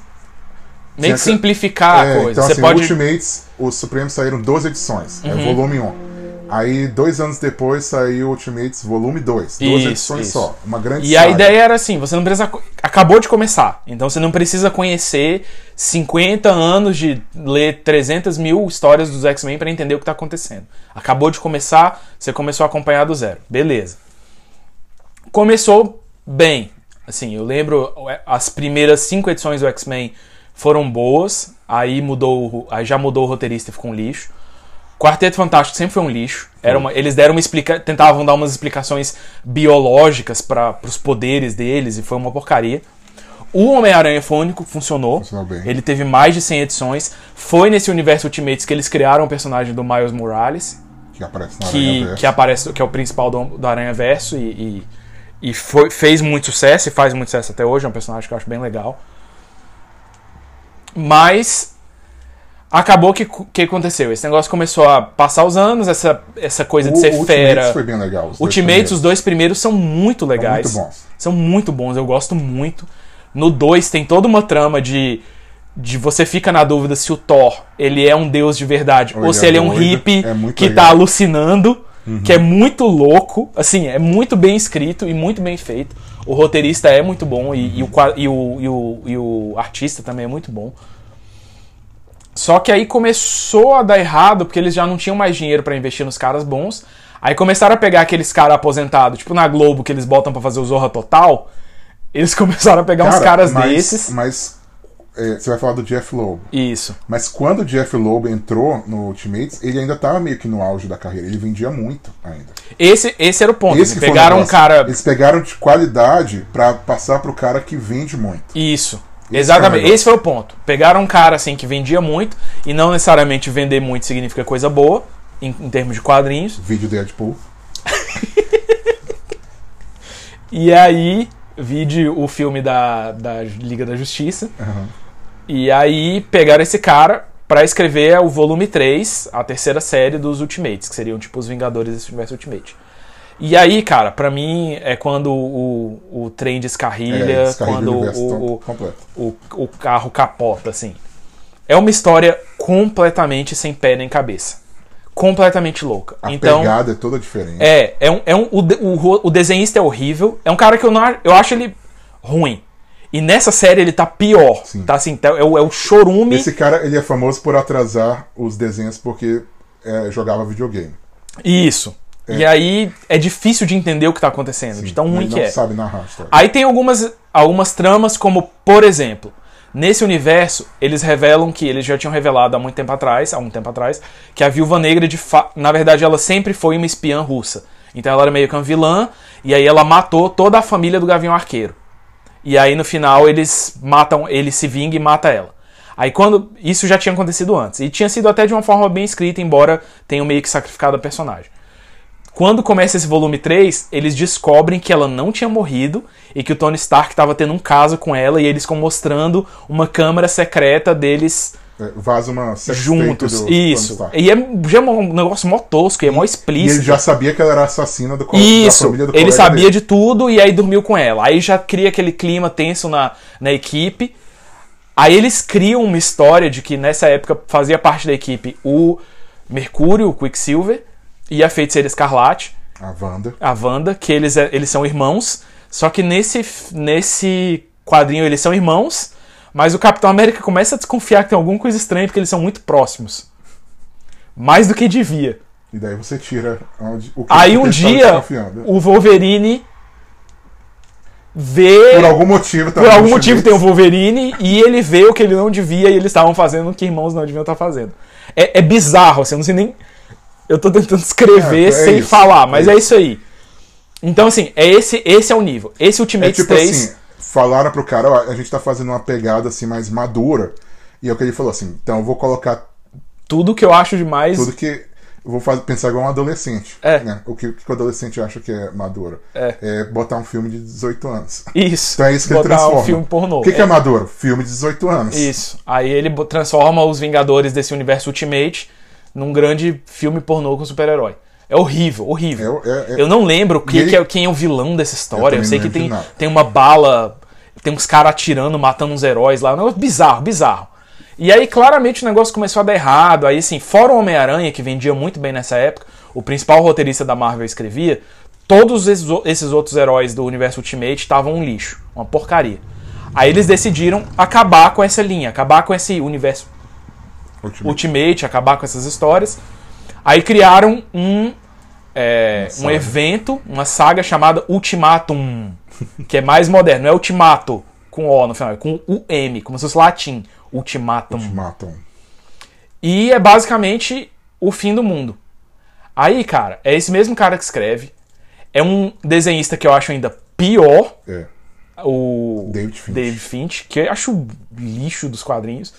Que- simplificar É, a coisa. Então, Você assim, pode. Uhum. Ultimates, os Supremos saíram 12 edições, é volume 1. Aí, dois anos depois, saiu Ultimates volume 2. Duas Isso, edições isso. só. Uma grande E a saga. ideia era assim, você não precisa. Acabou de começar. Então você não precisa conhecer 50 anos de ler 300 mil histórias dos X-Men pra entender o que tá acontecendo. Acabou de começar, você começou a acompanhar do zero. Beleza. Começou bem. Assim, eu lembro as primeiras cinco edições do X-Men foram boas. Aí mudou, o- aí já mudou o roteirista e ficou um lixo. Quarteto Fantástico sempre foi um lixo. Era uma, eles deram uma explica, tentavam dar umas explicações biológicas para os poderes deles e foi uma porcaria. O Homem-Aranha foi o único que funcionou. Funcionou bem. Ele teve mais de 100 edições. Foi nesse universo Ultimates que eles criaram o personagem do Miles Morales, Que aparece na que, Aranha que aparece, que é o principal do, do Aranha Verso e, e, e foi, fez muito sucesso e faz muito sucesso até hoje. É um personagem que eu acho bem legal. Mas acabou que que aconteceu? Esse negócio começou a passar os anos, essa, essa coisa de O ser Ultimates fera. foi bem legal. os dois Ultimates, primeiros. os dois primeiros são muito legais. muito bons. São muito bons, eu gosto muito. No 2 tem toda uma trama de de você fica na dúvida se o Thor ele é um deus de verdade Ou ou, se é ele é um doido. hippie É que legal. tá alucinando, que é muito louco, assim, é muito bem escrito e muito bem feito. O roteirista é muito bom e, e o, e, o, e, o, e o artista também é muito bom. Só que aí começou a dar errado porque eles já não tinham mais dinheiro pra investir nos caras bons. Aí começaram a pegar aqueles caras aposentados, tipo na Globo que eles botam pra fazer o Zorra Total. Eles [laughs] começaram a pegar uns Cara, caras mas, desses. Mas é, você vai falar do Jeff Loeb. Isso. Mas quando o Jeff Loeb entrou no Ultimates, ele ainda tava meio que no auge da carreira. Ele vendia muito ainda. Esse, esse era o ponto. Esse Eles pegaram um cara. Eles pegaram de qualidade pra passar pro cara que vende muito. Isso. Exatamente. Esse foi o ponto. Pegaram um cara assim que vendia muito, e não necessariamente vender muito significa coisa boa, em, em termos de quadrinhos. Vídeo Deadpool. [laughs] E aí, vide o filme da, da Liga da Justiça. Aham. E aí pegaram esse cara pra escrever o volume 3, a terceira série dos Ultimates, que seriam tipo os Vingadores desse universo Ultimate. E aí, cara, pra mim é quando o, o trem descarrilha, É, descarrilha quando o o, o, o, carro capota, assim. É uma história completamente sem pé nem cabeça. Completamente louca. A então, pegada é toda diferente. é, é um, é um, o, o, o desenhista é horrível. É um cara que eu não eu acho ele ruim. E nessa série ele tá pior. Sim. Tá assim, tá- é o, é o chorume. Esse cara, ele é famoso por atrasar os desenhos porque é, jogava videogame. Isso. E aí é difícil de entender o que tá acontecendo, de tão ruim que é. sabe narrar. Aí tem algumas, algumas tramas, como, por exemplo, nesse universo, eles revelam que eles já tinham revelado há muito tempo atrás, há um tempo atrás, que a Viúva Negra, de fa- na verdade, ela sempre foi uma espiã russa. Então ela era meio que uma vilã, e aí ela matou toda a família do Gavião Arqueiro. E aí no final eles matam, ele se vinga e mata ela. Aí quando. Isso já tinha acontecido antes. E tinha sido até de uma forma bem escrita, embora tenham meio que sacrificado a personagem. Quando começa esse volume 3, eles descobrem que ela não tinha morrido e que o Tony Stark estava tendo um caso com ela e eles ficam mostrando uma câmara secreta deles É, vaza uma juntos. Isso. E é já é um negócio mó tosco, e é mó E explícito. ele já sabia que ela era assassina do co- Isso, da família do ele sabia dele. de tudo e aí dormiu com ela. Aí já cria aquele clima tenso na, na equipe. Aí eles criam uma história de que nessa época fazia parte da equipe o Mercúrio, o Quicksilver, e a Feiticeira Escarlate, A Wanda. a Wanda, que eles, é- eles são irmãos. Só que nesse, nesse quadrinho eles são irmãos, mas o Capitão América começa a desconfiar que tem alguma coisa estranha porque eles são muito próximos. Mais do que devia. E daí você tira onde, o que Aí um dia o Wolverine vê. Por algum motivo tá por algum motivo tem o Wolverine e ele vê o que ele não devia e eles estavam fazendo o que irmãos não deviam estar fazendo. É, é bizarro, assim, eu não sei nem. Eu tô tentando escrever É, é sem isso, falar, mas é é isso aí. Então, assim, é esse, esse é o nível. Esse É Ultimate tipo 3. assim, falaram pro cara, ó, a gente tá fazendo uma pegada assim mais madura. E é o que ele falou assim, então eu vou colocar Tudo que eu acho demais. tudo que. Eu vou fazer, pensar igual um adolescente. É. né? O que, o que o adolescente acha que é maduro? É. botar um filme de 18 anos. Isso. Então é isso que ele Botar transforma. um filme pornô. O que, que é maduro? Filme de 18 anos. Isso. Aí ele transforma os Vingadores desse universo Ultimate num grande filme pornô com super-herói. É horrível, horrível. É- é- é- Eu não lembro quem, E ele- que é, quem é o vilão dessa história. Eu Eu, sei que tem, tem uma bala, tem uns caras atirando, matando uns heróis lá. Um negócio bizarro, bizarro. E aí, claramente, o negócio começou a dar errado. Aí, assim, fora o Homem-Aranha, que vendia muito bem nessa época, o principal roteirista da Marvel escrevia, todos esses outros heróis do universo Ultimate estavam um lixo, uma porcaria. Aí eles decidiram acabar com essa linha, acabar com esse universo Ultimate. Ultimate, acabar com essas histórias. Aí criaram um, é, um evento, uma saga chamada Ultimatum, [laughs] que é mais moderno. Não é Ultimato com O no final, é com o M, como se fosse latim. Ultimatum. Ultimatum. E é basicamente o fim do mundo. Aí, cara, é esse mesmo cara que escreve. É um desenhista que eu acho ainda pior, É. o David Finch. David Finch, que eu acho lixo dos quadrinhos.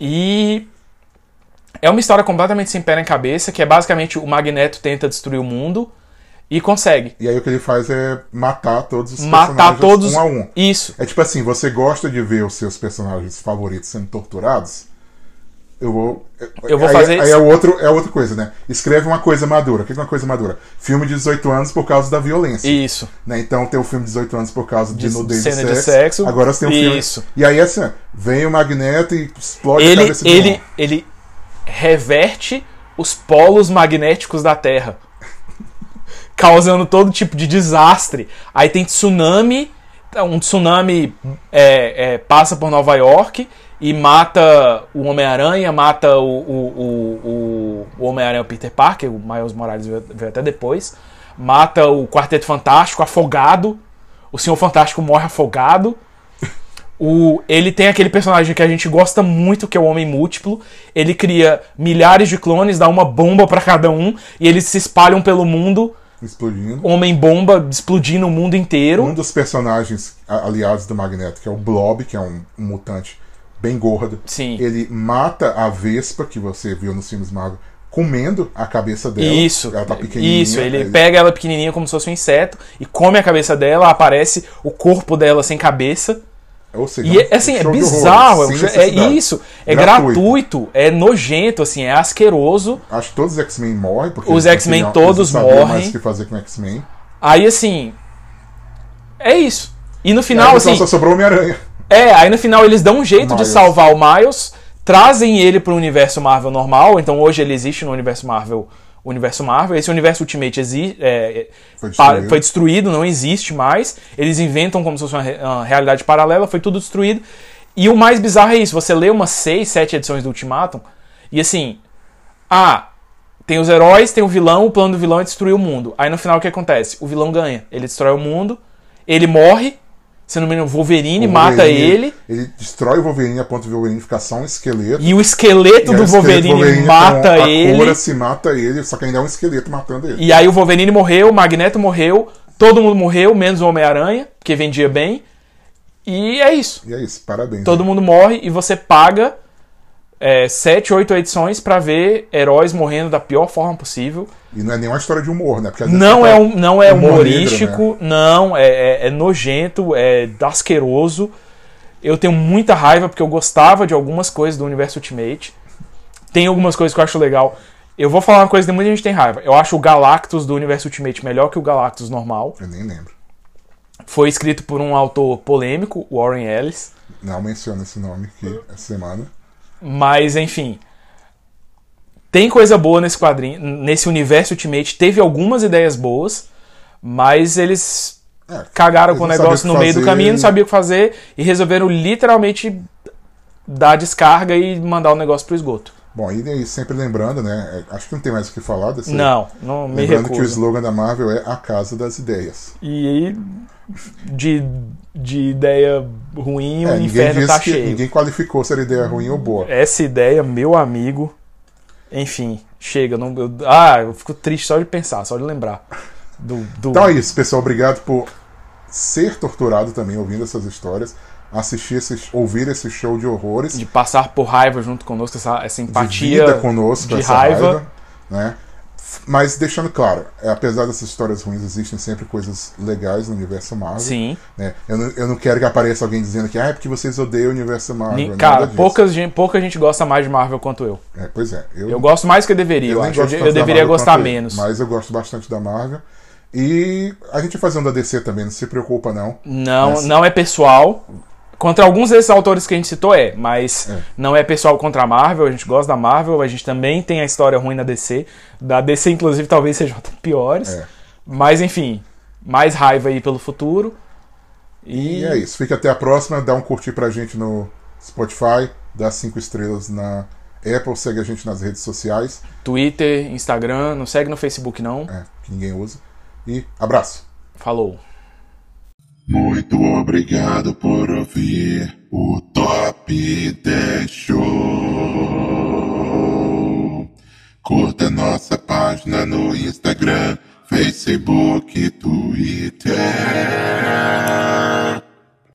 E é uma história completamente sem pé nem cabeça, que é basicamente o Magneto tenta destruir o mundo e consegue. E aí o que ele faz é matar todos os Matar personagens todos. um a um. Isso. É tipo assim, você gosta de ver os seus personagens favoritos sendo torturados? Eu vou. Eu vou aí, fazer Aí isso. é, outro, é outra coisa, né? Escreve uma coisa madura. O que é uma coisa madura? Filme de 18 anos por causa da violência. Isso. Né? Então tem o filme de 18 anos por causa de, De nudez cena de sexo. sexo. Agora você tem um filme. Isso. E aí assim, vem o Magneto e explode a Ele, cabeça de ele, um. ele reverte os polos magnéticos da Terra, causando todo tipo de desastre. Aí tem tsunami, um tsunami é, é, passa por Nova York e mata o Homem-Aranha, mata o, o, o, o, Homem-Aranha Peter Parker, o Miles Morales veio, veio até depois, mata o Quarteto Fantástico afogado, o Senhor Fantástico morre afogado. O, ele tem aquele personagem que a gente gosta muito, que é o Homem Múltiplo. Ele cria milhares de clones, dá uma bomba pra cada um, e eles se espalham pelo mundo. Explodindo. Homem-bomba explodindo o mundo inteiro. Um dos personagens aliados do Magneto, que é o Blob, que é um, um mutante bem gordo. Sim. Ele mata a Vespa, que você viu nos filmes Marvel, comendo a cabeça dela. Isso, Ela tá pequenininha. isso, ele aí- pega ela pequenininha como se fosse um inseto e come a cabeça dela, aparece o corpo dela sem cabeça. Ou seja, E um é, assim, é bizarro, é, show- é necessidade. isso, é gratuito. é nojento, assim, é asqueroso. Acho que todos os X-Men morrem, porque Os X-Men todos morrem. mais o que fazer com X-Men. Aí assim, é isso. E no final, assim, só sobrou o Homem-Aranha. É, aí no final eles dão um jeito de salvar o Miles, trazem ele pro universo Marvel normal, então hoje ele existe no universo Marvel o universo Marvel. Esse universo Ultimate exi é, Foi destruído. foi destruído, não existe mais. Eles inventam como se fosse uma, re- uma realidade paralela, foi tudo destruído. E o mais bizarro é isso: você lê umas 6, 7 edições do Ultimatum, e assim, ah, tem os heróis, tem o vilão, o plano do vilão é destruir o mundo. Aí no final o que acontece? O vilão ganha. Ele destrói o mundo, ele morre, se não me engano, o Wolverine, O mata Wolverine, ele, Ele destrói o Wolverine a ponto de o Wolverine ficar só um esqueleto. e o esqueleto E do o esqueleto Wolverine, com mata ele. cura se mata ele, só que ainda é um esqueleto matando ele. E aí o Wolverine morreu, o Magneto morreu, todo mundo morreu, menos o Homem-Aranha, porque vendia bem. E é isso. E é isso, parabéns. Todo mundo morre e você paga é, 7, 8 edições pra ver heróis morrendo da pior forma possível. E não é nenhuma história de humor, né? Porque Não é, tá- um, não é humor humorístico, negro, né? não, é, é- é nojento, é asqueroso. Eu tenho muita raiva porque eu gostava de algumas coisas do universo Ultimate. Tem algumas coisas que eu acho legal. Eu vou falar uma coisa que muita gente tem raiva. Eu acho o Galactus do universo Ultimate melhor que o Galactus normal. Eu nem lembro. Foi escrito por um autor polêmico, Warren Ellis. Não menciona esse nome aqui essa semana. Mas, enfim. Tem coisa boa nesse quadrinho, nesse universo Ultimate. Teve algumas ideias boas, mas eles É, cagaram eles com o negócio no meio do caminho, não sabiam o que fazer e resolveram literalmente dar descarga e mandar o negócio pro esgoto. Bom, e sempre lembrando, né? é, Acho que não tem mais o que falar desse. Não, não me Lembrando que o recuso. slogan da Marvel é a casa das ideias. E de, de ideia ruim, É, o inferno tá que cheio. ninguém qualificou se era ideia ruim ou boa. Essa ideia, meu amigo. Enfim, chega. Não, eu- ah, eu fico triste só de pensar, só de lembrar. Do, do- Então é isso, pessoal. Obrigado por ser torturado também ouvindo essas histórias, assistir esses, ouvir esse show de horrores, de passar por raiva junto conosco, essa, essa de empatia vida conosco, de raiva. raiva, né? Mas deixando claro, é, apesar dessas histórias ruins, existem sempre coisas legais no universo Marvel. Sim. né? Eu, não, eu não quero que apareça alguém dizendo que ah, é porque vocês odeiam o universo Marvel. Ni- Cara, poucas, gente- pouca gente gosta mais de Marvel quanto eu. É, pois é. Eu, Eu gosto mais que eu deveria, eu, nem acho. Eu, eu deveria gostar menos. Mas eu gosto bastante da Marvel. E a gente vai fazer um da DC também, não se preocupa não. Não, não é pessoal. Contra alguns desses autores que a gente citou é, mas É. não é pessoal contra a Marvel, a gente gosta da Marvel, a gente também tem a história ruim na DC. Da DC, inclusive, talvez sejam piores. É. Mas enfim, mais raiva aí pelo futuro. E, E é isso. Fica até a próxima. Dá um curtir pra gente no Spotify. Dá cinco estrelas na Apple. Segue a gente nas redes sociais. Twitter, Instagram, não segue no Facebook não. É, que ninguém usa. E abraço. Falou. Muito obrigado por ouvir o Top 10 Show. Curta nossa página no Instagram, Facebook, Twitter.